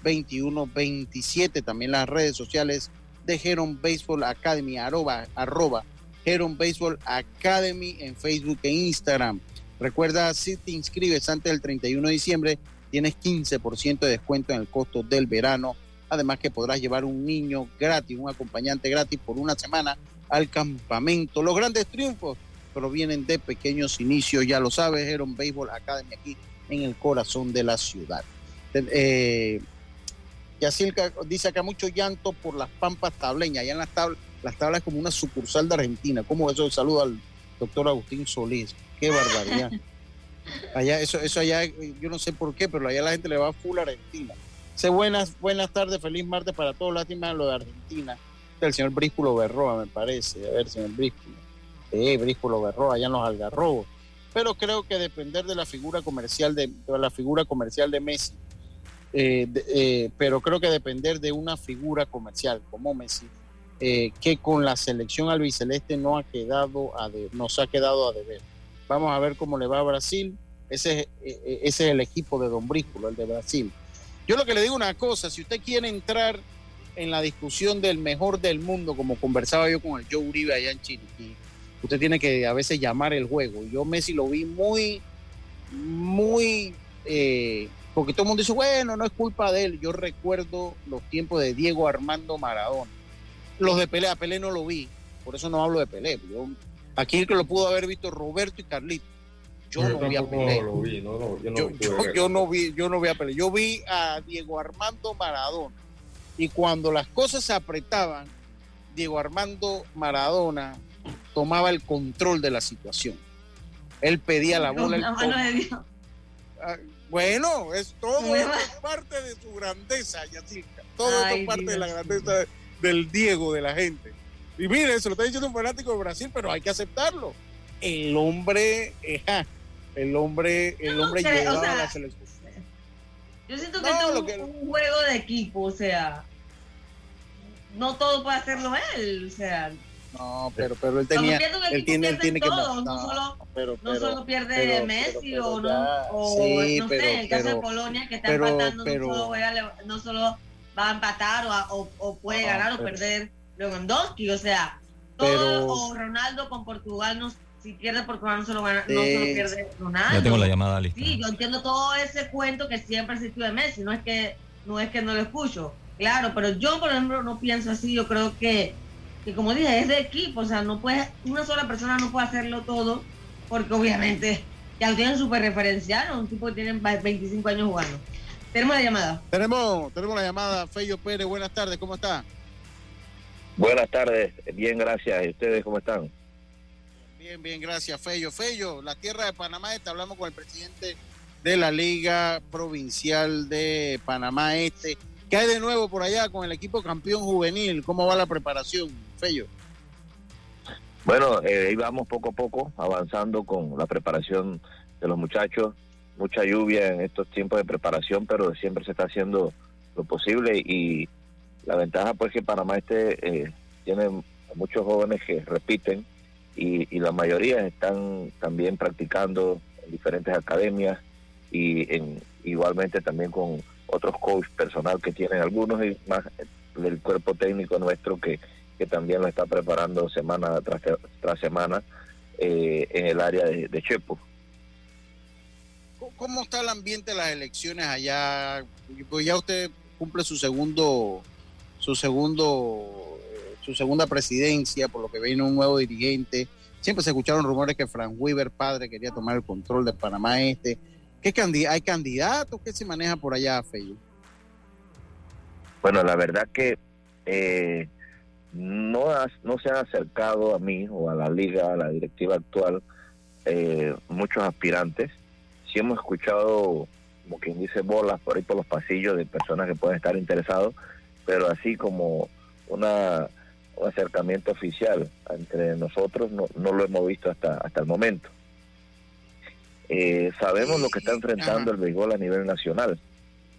6912-2127. También las redes sociales de Baseball Academy, arroba, arroba Heron Baseball Academy en Facebook e Instagram. Recuerda, si te inscribes antes del 31 de diciembre, tienes 15% de descuento en el costo del verano. Además que podrás llevar un niño gratis, un acompañante gratis por una semana al campamento. Los grandes triunfos provienen de pequeños inicios, ya lo sabes, Heron Baseball Academy aquí en el corazón de la ciudad. Eh, Yacirca dice acá mucho llanto por las pampas tableñas, allá en las tablas, las tablas como una sucursal de Argentina. ¿Cómo eso? Saludo al doctor Agustín Solís. Qué barbaridad. [laughs] Allá, eso, eso allá, yo no sé por qué, pero allá la gente le va full a Argentina. Sé buenas, buenas tardes, feliz martes para todos. Lástima lo de Argentina. El señor Brísculo Berroa, me parece. A ver, señor Brísculo. Eh, Brísculo Berroa, allá en los Algarrobos. Pero creo que depender de la figura comercial de, de la figura comercial de Messi, eh, de- eh, pero creo que depender de una figura comercial como Messi eh, que con la selección albiceleste no ha quedado a de, nos ha quedado a deber. Vamos a ver cómo le va a Brasil. Ese, es- eh, ese es el equipo de Don Brísculo, el de Brasil. Yo lo que le digo una cosa, si usted quiere entrar en la discusión del mejor del mundo, como conversaba yo con el Joe Uribe allá en Chiriquí, usted tiene que a veces llamar el juego. Yo Messi lo vi muy, muy, eh, porque todo el mundo dice, bueno, no es culpa de él. Yo recuerdo los tiempos de Diego Armando Maradona. Los de Pelé, a Pelé no lo vi, por eso no hablo de Pelé. Yo, aquí el que lo pudo haber visto Roberto y Carlito. Yo, no vi a Pelé. lo vi, no, no, yo no Yo, no vi, yo no vi a Pelé. Yo vi a Diego Armando Maradona. Y cuando las cosas se apretaban, Diego Armando Maradona tomaba el control de la situación. Él pedía la bola. él La mano to- de Dios. Ah, Bueno, es todo es parte de su grandeza, Yacirca. Todo esto Ay, es parte de la grandeza de- del Diego, de la gente. Y mire, se lo está diciendo un fanático de Brasil, pero hay que aceptarlo. El hombre, eh, el hombre, el no hombre llevaba o sea, a la selección. Yo siento que No, es lo un, que- un juego de equipo, o sea, no todo puede hacerlo él, o sea, No, pero, pero él tenía, él tiene, él tiene que todos, no no, solo, pero, no pero- solo pierde pero- Messi pero- pero o, no, ya, o sí, no pero- sé, en el caso de Polonia que está empatando, no, solo juega, no solo va a empatar o, a- o, o puede No, ganar o perder Lewandowski, o sea, todo, Pero- o Ronaldo con Portugal, no, si pierde Portugal no solo, gana, no Sí. solo pierde Ronaldo. Ya tengo la llamada lista. Sí, yo entiendo todo ese cuento que siempre existió de Messi, no es que no es que no lo escucho, claro, pero yo por ejemplo no pienso así, yo creo que, que como dije, es de equipo, o sea, no puede, una sola persona no puede hacerlo todo, porque obviamente ya lo tienen súper referencial, un tipo que tiene 25 años jugando. Tenemos la llamada. Tenemos, tenemos la llamada, Fello Pérez, buenas tardes, ¿cómo está? Buenas tardes, bien, gracias. ¿Y ustedes cómo están? Bien, bien, gracias, Fello. Fello, la tierra de Panamá Este, hablamos con el presidente de la Liga Provincial de Panamá Este. ¿Qué hay de nuevo por allá con el equipo campeón juvenil? ¿Cómo va la preparación, Fello? Bueno, eh, ahí vamos poco a poco avanzando con la preparación de los muchachos. Mucha lluvia en estos tiempos de preparación, pero siempre se está haciendo lo posible y la ventaja pues que Panamá este eh, tiene muchos jóvenes que repiten y, y la mayoría están también practicando en diferentes academias y en, igualmente también con otros coach personal que tienen algunos y más del cuerpo técnico nuestro que, que también lo está preparando semana tras, tras semana eh, en el área de, de Chepo. ¿Cómo- ¿Cómo está el ambiente de las elecciones allá? Pues ya usted cumple su segundo, su segundo, su segunda presidencia, por lo que viene un nuevo dirigente. Siempre se escucharon rumores que Frank Weaver, padre, quería tomar el control de Panamá Este. ¿Qué candi- ¿Hay candidatos? ¿Qué se maneja por allá, Fello? Bueno, la verdad que eh, no, no se han acercado a mí o a la liga, a la directiva actual, eh, muchos aspirantes. Sí hemos escuchado, como quien dice, bolas por ahí por los pasillos de personas que pueden estar interesados, pero así como una, un acercamiento oficial entre nosotros no, no lo hemos visto hasta, hasta el momento. Eh, sabemos lo que está enfrentando el béisbol a nivel nacional.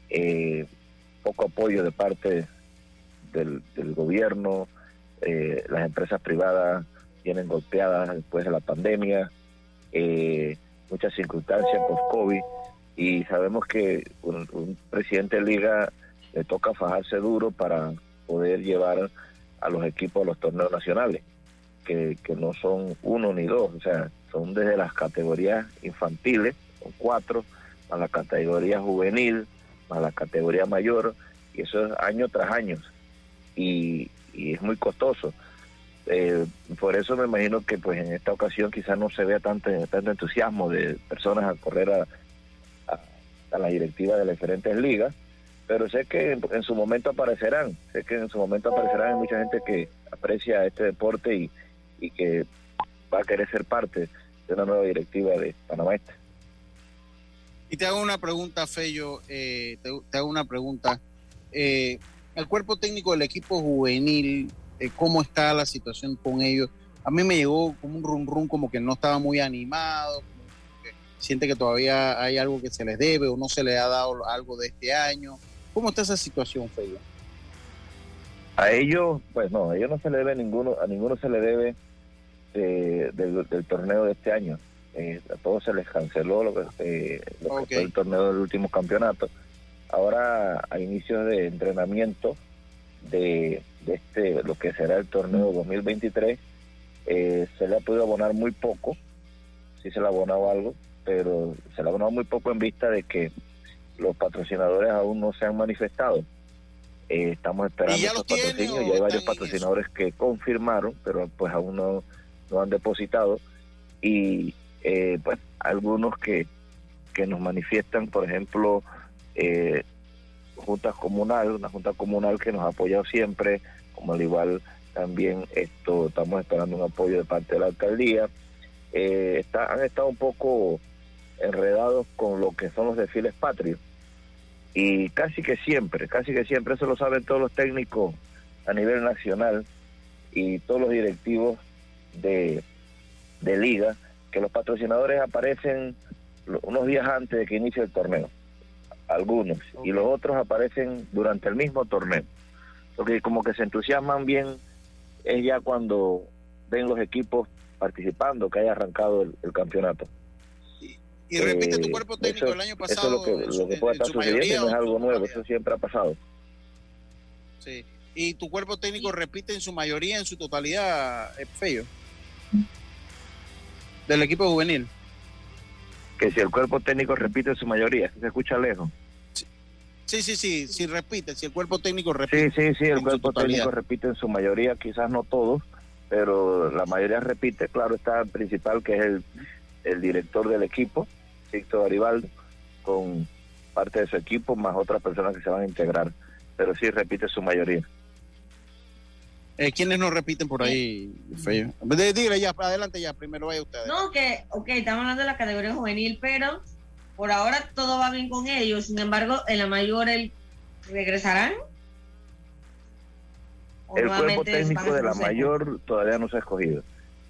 Eh, poco apoyo de parte del, del gobierno, eh, las empresas privadas vienen golpeadas después de la pandemia, eh, muchas circunstancias post-COVID, y sabemos que un, presidente de liga le toca fajarse duro para poder llevar a los equipos a los torneos nacionales, que, que no son uno ni dos, o sea, son desde las categorías infantiles, son cuatro, a la categoría juvenil, a la categoría mayor, y eso es año tras año, y, y es muy costoso. Eh, por eso me imagino que pues en esta ocasión quizás no se vea tanto, tanto entusiasmo de personas a correr a, a, la directiva de las diferentes ligas, pero sé que en, en, su momento aparecerán, sé que en su momento aparecerán hay mucha gente que aprecia este deporte y, y que va a querer ser parte de una nueva directiva de Panamá Este. Y te hago una pregunta, Fello, eh, te, te, hago una pregunta. Eh, el cuerpo técnico del equipo juvenil, eh, ¿cómo está la situación con ellos? A mí me llegó como un rum rum, como que no estaba muy animado, como que siente que todavía hay algo que se les debe o no se le ha dado algo de este año. ¿Cómo está esa situación, Fello? A ellos, pues no, a ellos no se le debe ninguno, a ninguno se le debe eh, del, del torneo de este año. Eh, a todos se les canceló lo que, eh, lo que fue el torneo del último campeonato. Ahora, a inicios de entrenamiento de, de este, lo que será el torneo 2023, eh, se le ha podido abonar muy poco, sí se le ha abonado algo, pero se le ha abonado muy poco en vista de que los patrocinadores aún no se han manifestado. Eh, estamos esperando estos patrocinios y hay varios patrocinadores que confirmaron, pero pues aún no, no han depositado. Y eh, pues algunos que, que nos manifiestan, por ejemplo, eh, juntas comunal, una junta comunal que nos ha apoyado siempre, como al igual también esto estamos esperando un apoyo de parte de la alcaldía. Eh, está, han estado un poco enredados con lo que son los desfiles patrios y casi que siempre, casi que siempre, eso lo saben todos los técnicos a nivel nacional y todos los directivos de, de liga, que los patrocinadores aparecen unos días antes de que inicie el torneo, algunos, y los otros aparecen durante el mismo torneo. Porque como que se entusiasman bien es ya cuando ven los equipos participando, que haya arrancado el, el campeonato. Y repite tu cuerpo técnico eso, el año pasado. Eso es lo que, lo que puede estar sucediendo, no es algo nuevo, eso siempre ha pasado. Sí. Y tu cuerpo técnico repite en su mayoría, en su totalidad, es feo. Del equipo juvenil. Que si el cuerpo técnico repite en su mayoría, se escucha lejos. Sí, sí, sí, si repite, si el cuerpo técnico repite. Sí, sí, sí, el cuerpo técnico repite en su mayoría, quizás no todos, pero la mayoría repite, claro, está el principal que es el, el director del equipo, Víctor Garibaldo, con parte de su equipo, más otras personas que se van a integrar, pero sí repite su mayoría. Eh, ¿Quiénes no repiten por ahí, Feo? Dígale ya, adelante ya, primero vaya usted. No, que, ok, estamos hablando de la categoría juvenil, pero por ahora todo va bien con ellos. Sin embargo, en la mayor, el, ¿regresarán? ¿O El cuerpo técnico de la mayor todavía no se ha escogido.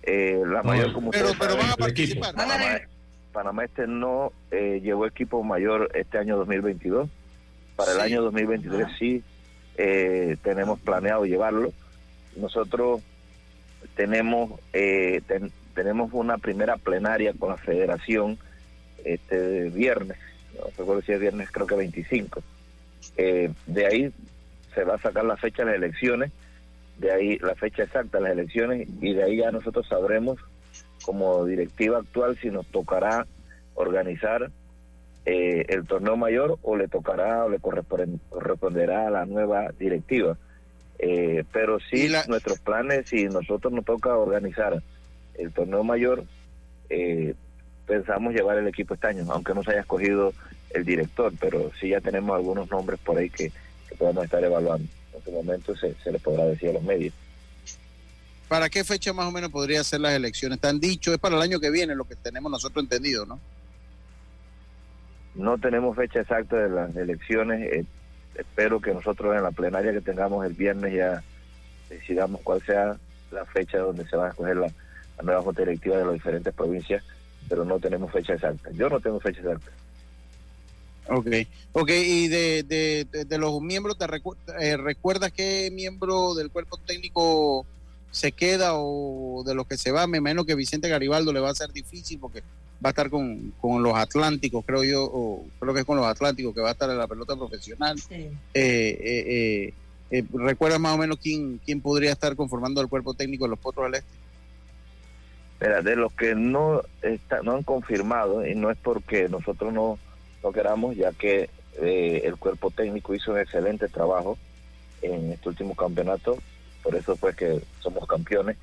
Eh, la mayor, como pero, ustedes pero van a saben, participar. Panamá, Panamá Este no eh, llevó equipo mayor este año 2022. Para el año 2023 sí eh, tenemos planeado llevarlo. Nosotros tenemos eh, ten- tenemos una primera plenaria con la federación este viernes, no recuerdo si es viernes, creo que 25. Eh, de ahí se va a sacar la fecha de las elecciones, de ahí la fecha exacta de las elecciones y de ahí ya nosotros sabremos como directiva actual si nos tocará organizar eh, el torneo mayor o le tocará o le correspon- corresponderá a la nueva directiva. Eh, pero sí, nuestros planes, si nosotros nos toca organizar el torneo mayor, eh, pensamos llevar el equipo este año, aunque no se haya escogido el director, pero sí ya tenemos algunos nombres por ahí que, que podemos estar evaluando. En este momento se, se les podrá decir a los medios. ¿Para qué fecha más o menos podría ser las elecciones? Están dicho, es para el año que viene, lo que tenemos nosotros entendido, ¿no? No tenemos fecha exacta de las elecciones. eh, espero que nosotros en la plenaria que tengamos el viernes ya decidamos cuál sea la fecha donde se va a escoger la, la nueva junta directiva de las diferentes provincias, pero no tenemos fecha exacta. Yo no tengo fecha exacta. Ok, ok, y de, de, de, de los miembros, ¿te recu- eh, recuerdas qué miembro del cuerpo técnico se queda o de los que se va? Me imagino que Vicente Garibaldo le va a ser difícil porque va a estar con, con los Atlánticos, creo yo, o creo que es con los Atlánticos que va a estar en la pelota profesional. Eh, eh, eh, eh, ¿Recuerdas más o menos quién, quién podría estar conformando el cuerpo técnico de los Potros del Este? Mira, de los que no está, no han confirmado, y no es porque nosotros no, no queramos, ya que eh, el cuerpo técnico hizo un excelente trabajo en este último campeonato, por eso pues que somos campeones,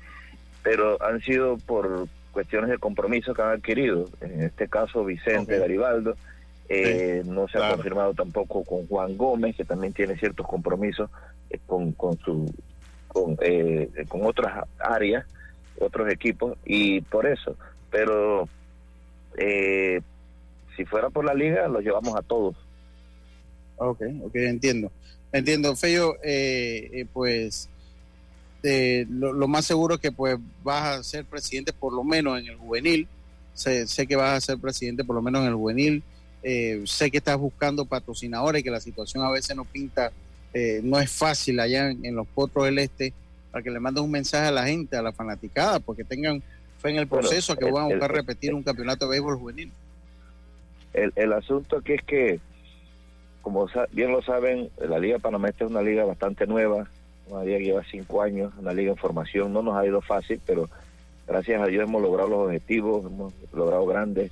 pero han sido por cuestiones de compromiso que han adquirido, en este caso Vicente. Garibaldo, eh, no se ha confirmado tampoco con Juan Gómez, que también tiene ciertos compromisos eh, con, con su con, eh, con otras áreas, otros equipos, y por eso, pero eh, si fuera por la liga, los llevamos a todos. Ok, ok, entiendo. Entiendo, Feo, eh, eh, pues eh, lo, lo más seguro es que pues vas a ser presidente por lo menos en el juvenil. Sé, sé que vas a ser presidente por lo menos en el juvenil. Eh, sé que estás buscando patrocinadores, que la situación a veces no pinta no es fácil allá en, los potros del este, para que le mandes un mensaje a la gente, a la fanaticada, porque tengan fe en el proceso, que van a buscar repetir un campeonato de béisbol juvenil. El, el asunto aquí es que, como bien lo saben, la Liga Panameña es una liga bastante nueva, una liga que lleva cinco años, una liga en formación, no nos ha ido fácil, pero gracias a Dios hemos logrado los objetivos, hemos logrado grandes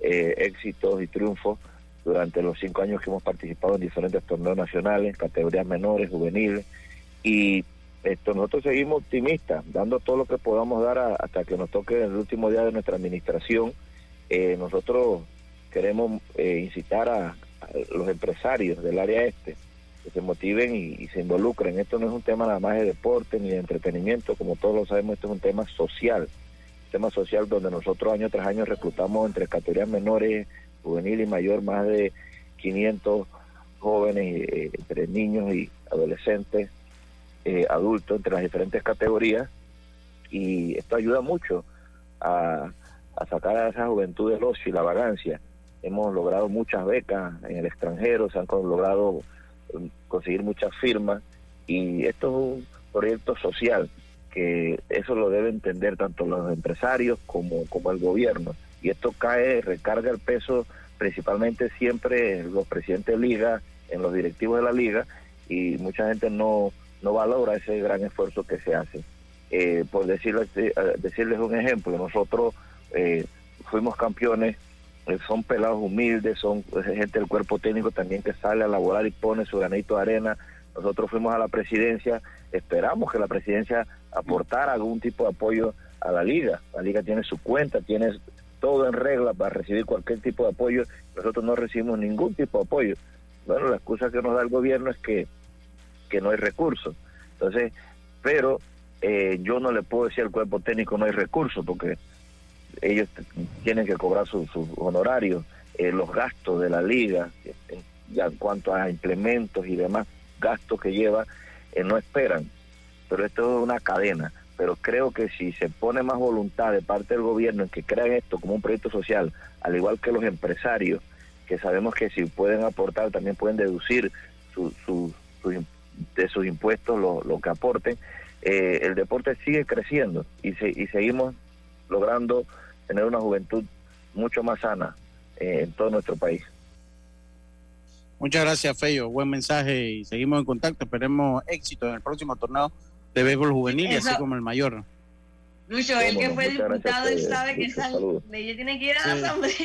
eh, éxitos y triunfos durante los cinco años que hemos participado en diferentes torneos nacionales, categorías menores, juveniles, y esto nosotros seguimos optimistas, dando todo lo que podamos dar hasta que nos toque el último día de nuestra administración. Eh, nosotros queremos eh, incitar a, los empresarios del área este que se motiven y, se involucren. Esto no es un tema nada más de deporte ni de entretenimiento, como todos lo sabemos, esto es un tema social, un tema social donde nosotros año tras año reclutamos entre categorías menores, juvenil y mayor más de 500 jóvenes, eh, entre niños y adolescentes, eh, entre las diferentes categorías, y esto ayuda mucho a, a sacar a esa juventud del ocio y la vagancia. Hemos logrado muchas becas en el extranjero, se han logrado um, conseguir muchas firmas, y esto es un proyecto social que eso lo debe entender tanto los empresarios como, como el gobierno y esto cae, recarga el peso principalmente siempre en los presidentes de liga, en los directivos de la liga, y mucha gente no, no valora ese gran esfuerzo que se hace. Eh, por decirles, eh, decirles un ejemplo, nosotros eh, fuimos campeones, son pelados humildes, son gente del cuerpo técnico también que sale a laborar y pone su granito de arena. Nosotros fuimos a la presidencia, esperamos que la presidencia aportara algún tipo de apoyo a la liga. La liga tiene su cuenta, tiene todo en regla para recibir cualquier tipo de apoyo. Nosotros no recibimos ningún tipo de apoyo. Bueno, la excusa que nos da el gobierno es que, que no hay recursos. Entonces, pero eh, yo no le puedo decir al cuerpo técnico no hay recursos porque ellos tienen que cobrar sus su honorarios, eh, los gastos de la liga, ya en cuanto a implementos y demás gastos que lleva, eh, no esperan. Pero esto es una cadena pero creo que si se pone más voluntad de parte del gobierno en que crean esto como un proyecto social, al igual que los empresarios, que sabemos que si pueden aportar también pueden deducir su, de sus impuestos lo, lo que aporten, eh, el deporte sigue creciendo y, y seguimos logrando tener una juventud mucho más sana eh, en todo nuestro país. Muchas gracias, Feyo. Buen mensaje y seguimos en contacto. Esperemos éxito en el próximo torneo de béisbol juvenil y así como el mayor. Lucho, el que fue diputado, él sabe que esa ley tiene que ir a la asamblea.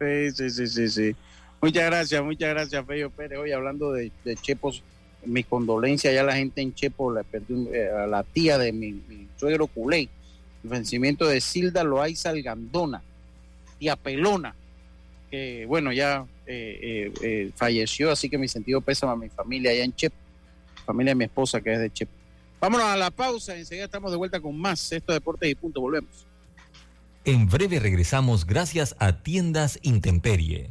Sí, sí, sí, sí, Muchas gracias, muchas gracias, Feyo Pérez. Hoy hablando de, de Chepos, mis condolencias ya la gente en Chepo, la eh, a la tía de mi, suegro Culey, el vencimiento de Silda Loaiza Algandona, tía Pelona, que bueno, ya eh, eh, falleció, así que mi sentido pésame a mi familia allá en Chepo, familia de mi esposa que es de Chepo. Vámonos a la pausa, enseguida estamos de vuelta con más Esto Deportes y Punto, volvemos. En breve regresamos gracias a Tiendas Intemperie.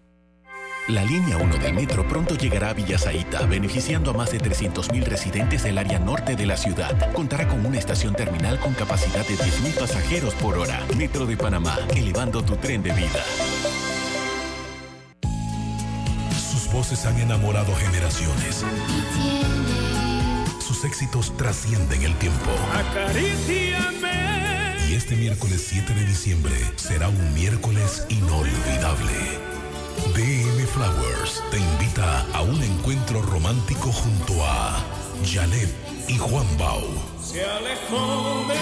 La línea 1 del metro pronto llegará a Villasaita, beneficiando a más de 300.000 residentes del área norte de la ciudad. Contará con una estación terminal con capacidad de 10.000 pasajeros por hora. Metro de Panamá, elevando tu tren de vida. Sus voces han enamorado generaciones. Sus éxitos trascienden el tiempo. Y este miércoles 7 de diciembre será un miércoles inolvidable. DM Flowers te invita a un encuentro romántico junto a Janet y Juan Bau. Se alejó de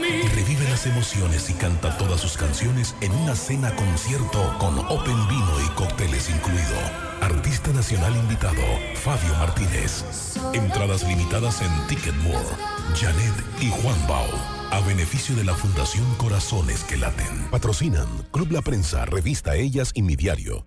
mí. Revive las emociones y canta todas sus canciones en una cena concierto con Open Vino y cócteles incluido. Artista nacional invitado, Fabio Martínez. Entradas limitadas en Ticketmore. Janet y Juan Bau. A beneficio de la Fundación Corazones que Laten. Patrocinan Club La Prensa, Revista Ellas y Mi Diario.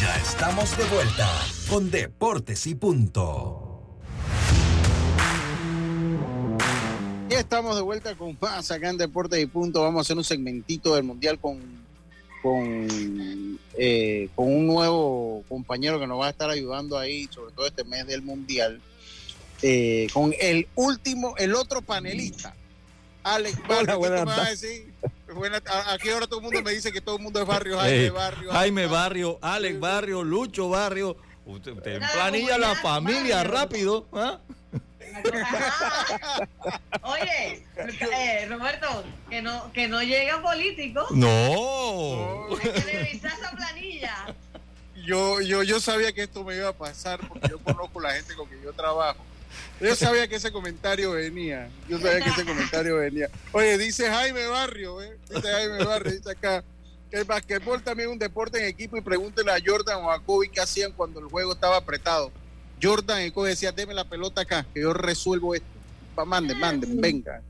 Ya estamos de vuelta con Deportes y Punto. Ya estamos de vuelta con más acá en Deportes y Punto. Vamos a hacer un segmentito del Mundial con, con, eh, con un nuevo compañero que nos va a estar ayudando ahí, sobre todo este mes del Mundial, eh, con el último, el otro panelista, Alex Barrio. ¿qué tú me vas a decir? Buena- a- aquí ahora todo el mundo me dice que todo el mundo es Barrio, [laughs] Jaime Ey, Barrio. Jaime Barrio, Alex Barrio, Lucho Barrio. Usted, usted planilla la familia rápido. ¿ah? [laughs] Oye, eh, Roberto, que no, que no llegan políticos. No. Hay que revisar esa planilla. yo, yo, yo sabía que esto me iba a pasar porque yo conozco la gente con que yo trabajo. Yo sabía que ese comentario venía. Yo sabía que ese comentario venía. Oye, dice Jaime Barrio, ¿eh? Dice Jaime Barrio, dice acá. Que el basquetbol también es un deporte en equipo y pregúntenle a Jordan o a Kobe qué hacían cuando el juego estaba apretado. Jordan y Kobe decía, deme la pelota acá, que yo resuelvo esto. Pa, manden, manden, venga.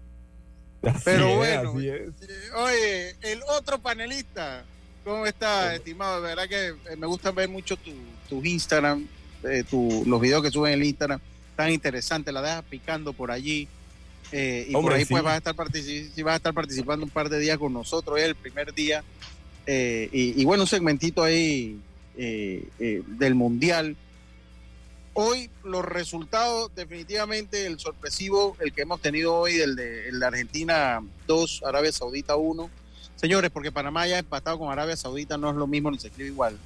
Pero es, bueno, eh, oye, el otro panelista, ¿cómo está, estimado? De verdad que eh, me gusta ver mucho tu, tus Instagram, eh, tu- los videos que suben en el Instagram, tan interesantes, la dejas picando por allí. eh, y por ahí pues vas a, estar partici- sí vas a estar participando un par de días con nosotros, es el primer día. eh, y, y bueno, un segmentito ahí eh, eh, del Mundial. Hoy los resultados, definitivamente el sorpresivo, el que hemos tenido hoy, el de, el de Argentina 2, Arabia Saudita 1. Señores, porque Panamá ya ha empatado con Arabia Saudita, no es lo mismo, ni se escribe igual.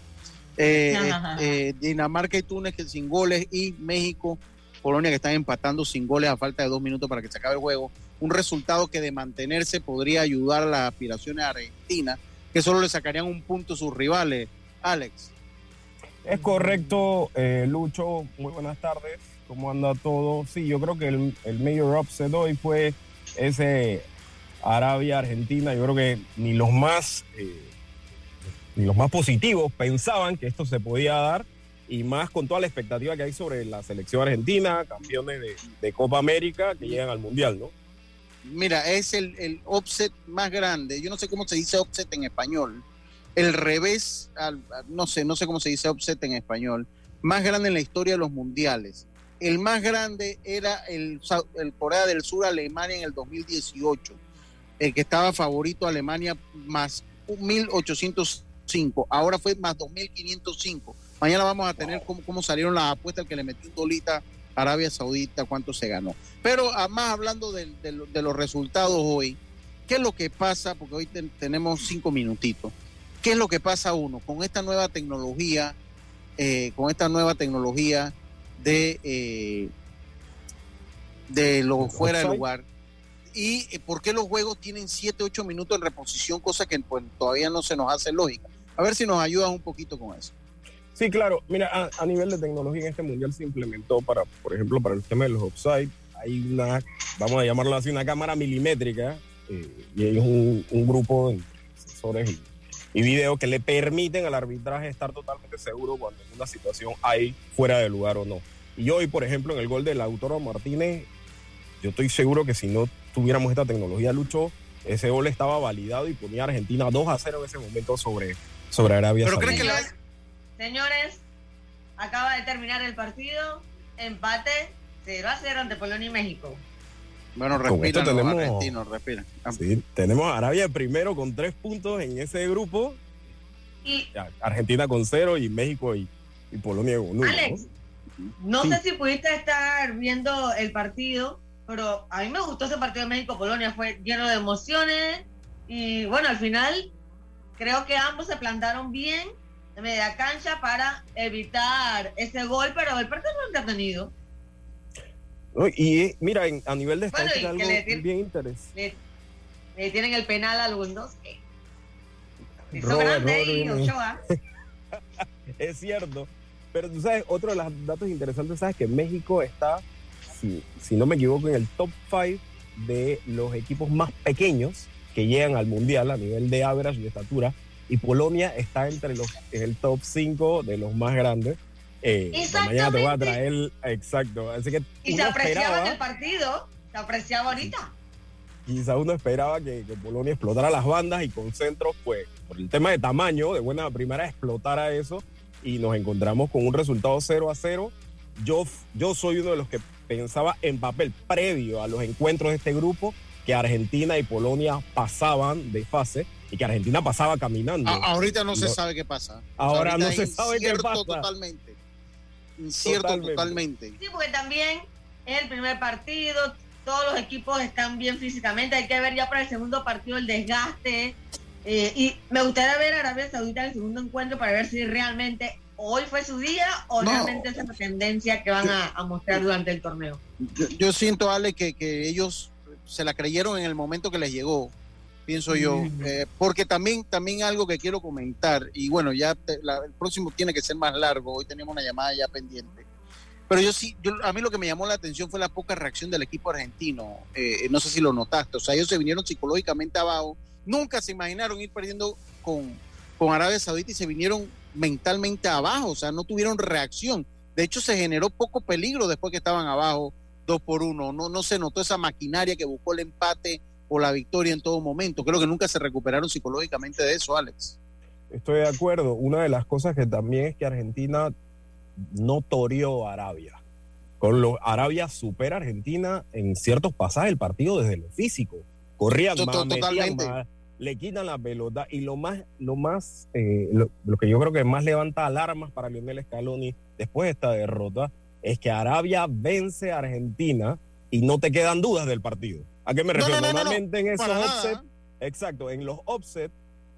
Eh, [laughs] eh, Dinamarca y Túnez que sin goles y México, Polonia que están empatando sin goles a falta de dos minutos para que se acabe el juego. Un resultado que de mantenerse podría ayudar a las aspiraciones argentinas, que solo le sacarían un punto a sus rivales. Alex. Es correcto, eh, Lucho. Muy buenas tardes. ¿Cómo anda todo? Sí, yo creo que el, el mayor upset hoy fue ese Arabia-Argentina. Yo creo que ni los más eh, ni los más positivos pensaban que esto se podía dar y más con toda la expectativa que hay sobre la selección argentina, campeones de, Copa América que llegan al Mundial, ¿no? Mira, es el, el offset más grande. Yo no sé cómo se dice offset en español. El revés, al- no sé, no sé cómo se dice offset en español. Más grande en la historia de los mundiales. El más grande era el, el Corea del Sur, Alemania en el 2018. El que estaba favorito Alemania más 1805. Ahora fue más 2505. Mañana vamos a tener cómo, cómo salieron las apuestas, el que le metió un dolita a Arabia Saudita, cuánto se ganó. Pero además hablando de, de lo- de los resultados hoy, ¿qué es lo que pasa? Porque hoy ten- tenemos cinco minutitos. ¿Qué es lo que pasa uno con esta nueva tecnología, eh, con esta nueva tecnología de, eh, de lo fuera de lugar? ¿Y eh, por qué los juegos tienen 7, 8 minutos en reposición, cosa que pues, todavía no se nos hace lógica? A ver si nos ayudas un poquito con eso. Sí, claro. Mira, a, a nivel de tecnología en este mundial se implementó para, por ejemplo, para el tema de los offside, hay una, vamos a llamarlo así, una cámara milimétrica, eh, y hay un, un grupo sensores y, y videos que le permiten al arbitraje estar totalmente seguro cuando en una situación hay fuera de lugar o no. Y hoy, por ejemplo, en el gol del autor Martínez, yo estoy seguro que si no tuviéramos esta tecnología, Lucho, ese gol estaba validado y ponía a Argentina 2 a 0 en ese momento sobre, sobre Arabia Pero Saudita. Señores, acaba de terminar el partido. Empate 0 a 0 ante Polonia y México. Bueno, Con esto respiran los tenemos- argentinos, respiran. Sí, tenemos a Arabia primero con tres puntos en ese grupo, Y Argentina con cero y México y, y Polonia con uno. ¿no? Alex, no sé si pudiste estar viendo el partido, pero a mí me gustó ese partido de México-Polonia. Fue lleno de emociones. Y bueno, al final creo que ambos se plantaron bien en media cancha para evitar ese gol, pero el partido fue entretenido. ¿no? Y mira, en- a nivel de Bueno, algo le tiene- bien interesante. Le, le tienen el penal a Lewandowski. Hizo grande y. Ochoa. Es cierto. Pero tú sabes, otro de los datos interesantes, sabes que México está, si, si no me equivoco, en el top 5 de los equipos más pequeños que llegan al mundial a nivel de average y de estatura. Y Polonia está entre los en el top 5 de los más grandes. Eh, mañana te voy a traer, exacto. Así que Y se apreciaba en el partido. Se apreciaba ahorita. quizá uno esperaba que, que Polonia explotara las bandas y con centros, pues, por el tema de tamaño, de buena primera, explotara eso y nos encontramos con un resultado 0 a 0. Yo, yo soy uno de los que pensaba en papel, previo a los encuentros de este grupo, que Argentina y Polonia pasaban de fase y que Argentina pasaba caminando. A- ahorita no se sabe qué pasa. Ahora no se es sabe qué incierto pasa. totalmente. Incierto Totalmente. totalmente. Sí, porque también es el primer partido, todos los equipos están bien físicamente, hay que ver ya para el segundo partido el desgaste. eh, y me gustaría ver a Arabia Saudita en el segundo encuentro para ver si realmente hoy fue su día o No. realmente esa es la tendencia que van a, a mostrar durante el torneo. Yo, yo siento, Ale, que, que ellos se la creyeron en el momento que les llegó, pienso yo, eh, porque también, también algo que quiero comentar, y bueno, ya te- la- el próximo tiene que ser más largo, hoy tenemos una llamada ya pendiente, pero yo sí, yo, a mí lo que me llamó la atención fue la poca reacción del equipo argentino, eh, no sé si lo notaste, o sea, ellos se vinieron psicológicamente abajo, nunca se imaginaron ir perdiendo con, con Arabia Saudita y se vinieron mentalmente abajo, o sea, no tuvieron reacción. De hecho, se generó poco peligro después que estaban abajo dos por uno. No, no se notó esa maquinaria que buscó el empate o la victoria en todo momento. Creo que nunca se recuperaron psicológicamente de eso, Alex. Estoy de acuerdo. Una de las cosas que también es que Argentina no toreó a Arabia. Con lo, Arabia supera a Argentina en ciertos pasajes del partido desde lo físico. Corrían metían más, le quitan la pelota y lo más, lo más, eh, lo, lo que yo creo que más levanta alarmas para Lionel Scaloni después de esta derrota es que Arabia vence a Argentina y no te quedan dudas del partido. ¿A qué me refiero? no, no, no, no. Normalmente en esos offset, exacto, en los offset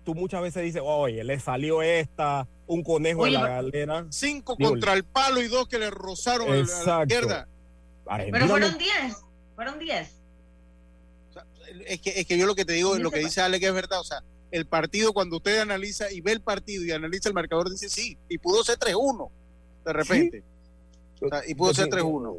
tú muchas veces dices, oye, le salió esta, un conejo Oye, de la galera. Cinco contra el palo y dos que le rozaron a la- a la Exacto. izquierda. Argentina Pero no- fueron 10, fueron 10. Es que, es que yo lo que te digo, lo que dice Alex es verdad. O sea, el partido, cuando usted analiza y ve el partido y analiza el marcador, dice sí, y pudo ser 3-1 de repente. O sea, y pudo ser 3-1.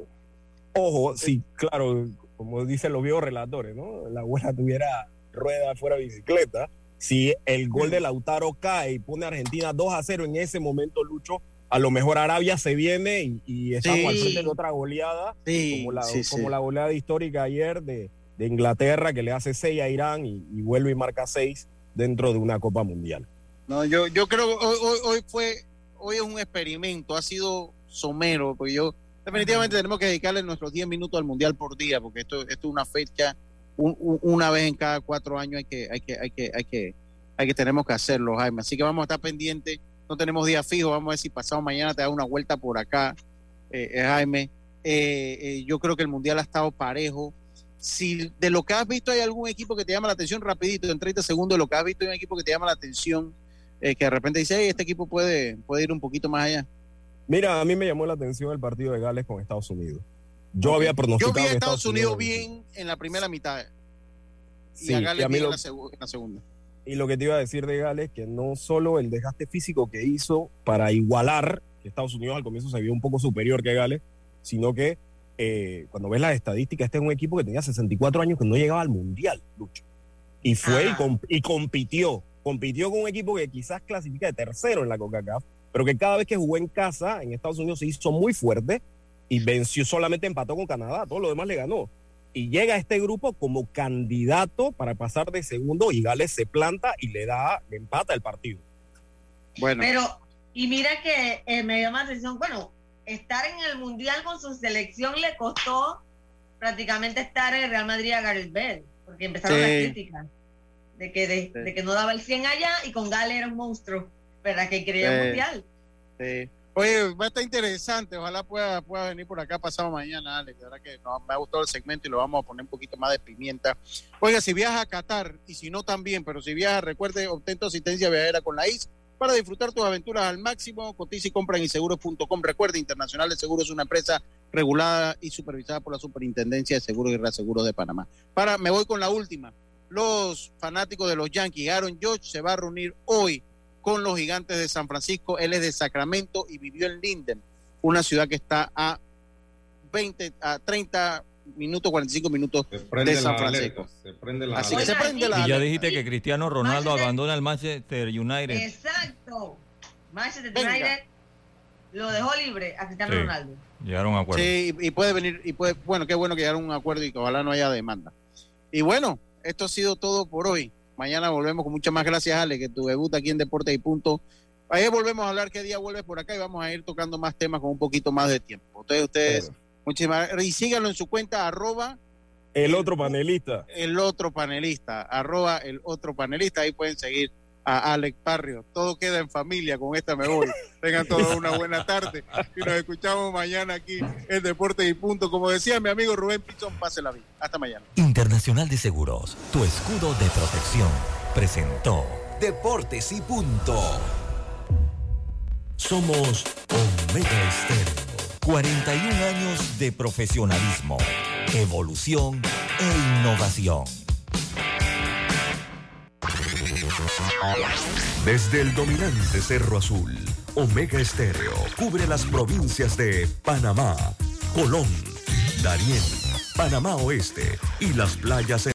Ojo, sí, claro, como dicen los viejos relatores, ¿no? La abuela tuviera rueda fuera bicicleta. Si el gol de Lautaro cae y pone a Argentina 2 a 0 en ese momento, Lucho, a lo mejor Arabia se viene y, y estamos Sí. al frente de otra goleada, Sí, como, la, sí, sí. como la goleada histórica ayer de, de Inglaterra, que le hace 6 a Irán y, y vuelve y marca 6 dentro de una Copa Mundial. No, yo, yo creo que hoy, hoy, hoy fue, hoy es un experimento, ha sido somero, porque yo definitivamente tenemos que dedicarle nuestros 10 minutos al mundial por día, porque esto, esto es una fecha, un- un- una vez en cada cuatro años hay que, hay que, hay que, hay que, hay que tenemos que hacerlo, Jaime. Así que vamos a estar pendientes, no tenemos día fijo, vamos a ver si pasado mañana te da una vuelta por acá, eh, eh, Jaime. Eh, eh, yo creo que el mundial ha estado parejo. Si de lo que has visto hay algún equipo que te llama la atención, rapidito, en 30 segundos, de lo que has visto hay un equipo que te llama la atención, que de repente dice, "Hey, este equipo puede, puede ir un poquito más allá. Mira, a mí me llamó la atención el partido de Gales con Estados Unidos. Yo había pronosticado Yo vi a Estados Unidos bien en la primera mitad y Sí, a y Gales a bien en la, segu- en la segunda. Y lo que te iba a decir de Gales, que no solo el desgaste físico que hizo para igualar, que Estados Unidos al comienzo se vio un poco superior que Gales, sino que eh, cuando ves las estadísticas, este es un equipo que tenía 64 años que no llegaba al Mundial, Lucho. Y fue y, Ah. comp- y compitió. compitió con un equipo que quizás clasifica de tercero en la CONCACAF, pero que cada vez que jugó en casa en Estados Unidos se hizo muy fuerte y venció solamente empató con Canadá, todo lo demás le ganó. Y llega a este grupo como candidato para pasar de segundo y Gales se planta y le da, le empata el partido. Bueno. Pero, y mira que eh, me llama la atención, bueno, estar en el Mundial con su selección le costó prácticamente estar en el Real Madrid a Gareth Bale, porque empezaron Sí. las críticas de que, de, de que no daba el 100 allá y con Gales era un monstruo, ¿verdad? Que quería Sí. Mundial. Sí. Oye, va a estar interesante. Ojalá pueda, pueda venir por acá pasado mañana, Alex. La verdad que nos- me ha gustado el segmento y lo vamos a poner un poquito más de pimienta. Oiga, si viaja a Qatar, y si no también, pero si viaja, recuerde, obtén tu asistencia viajera con la IS para disfrutar tus aventuras al máximo. Cotiza y compra en inseguros.com. Recuerde, Internacional de Seguros es una empresa regulada y supervisada por la Superintendencia de Seguros y Reaseguros de Panamá. Para, me voy con la última. Los fanáticos de los Yankees, Aaron George se va a reunir hoy con los gigantes de San Francisco. Él es de Sacramento y vivió en Linden, una ciudad que está a 20, a 30 minutos, 45 minutos de San alerta, Francisco. se prende la Así que se prende la Y ya dijiste que Cristiano Ronaldo abandona el Manchester United. Exacto. Manchester Venga. United lo dejó libre a Cristiano Sí. Ronaldo. Llegaron a acuerdo. Sí, y, y puede venir, y puede, bueno, qué bueno que llegaron a un acuerdo y que ojalá no haya demanda. Y bueno, esto ha sido todo por hoy. Mañana volvemos con muchas más gracias, Ale, que tu debut aquí en Deportes y Punto. Ayer volvemos a hablar qué día vuelves por acá y vamos a ir tocando más temas con un poquito más de tiempo. Entonces ustedes, muchísimas gracias. Y síganlo en su cuenta, arroba El otro panelista. el otro panelista, arroba el otro panelista. Ahí pueden seguir a Alex Parrio. Todo queda en familia, con esta me voy. Tengan todos una buena tarde y nos escuchamos mañana aquí en Deportes y Punto. Como decía mi amigo Rubén Pichón, pase la vida. Hasta mañana. Internacional de Seguros, tu escudo de protección, presentó Deportes y punto. Somos Omega Estéreo. 41 años de profesionalismo, evolución e innovación. Desde el dominante Cerro Azul, Omega Estéreo cubre las provincias de Panamá, Colón, Darién, Panamá Oeste y las playas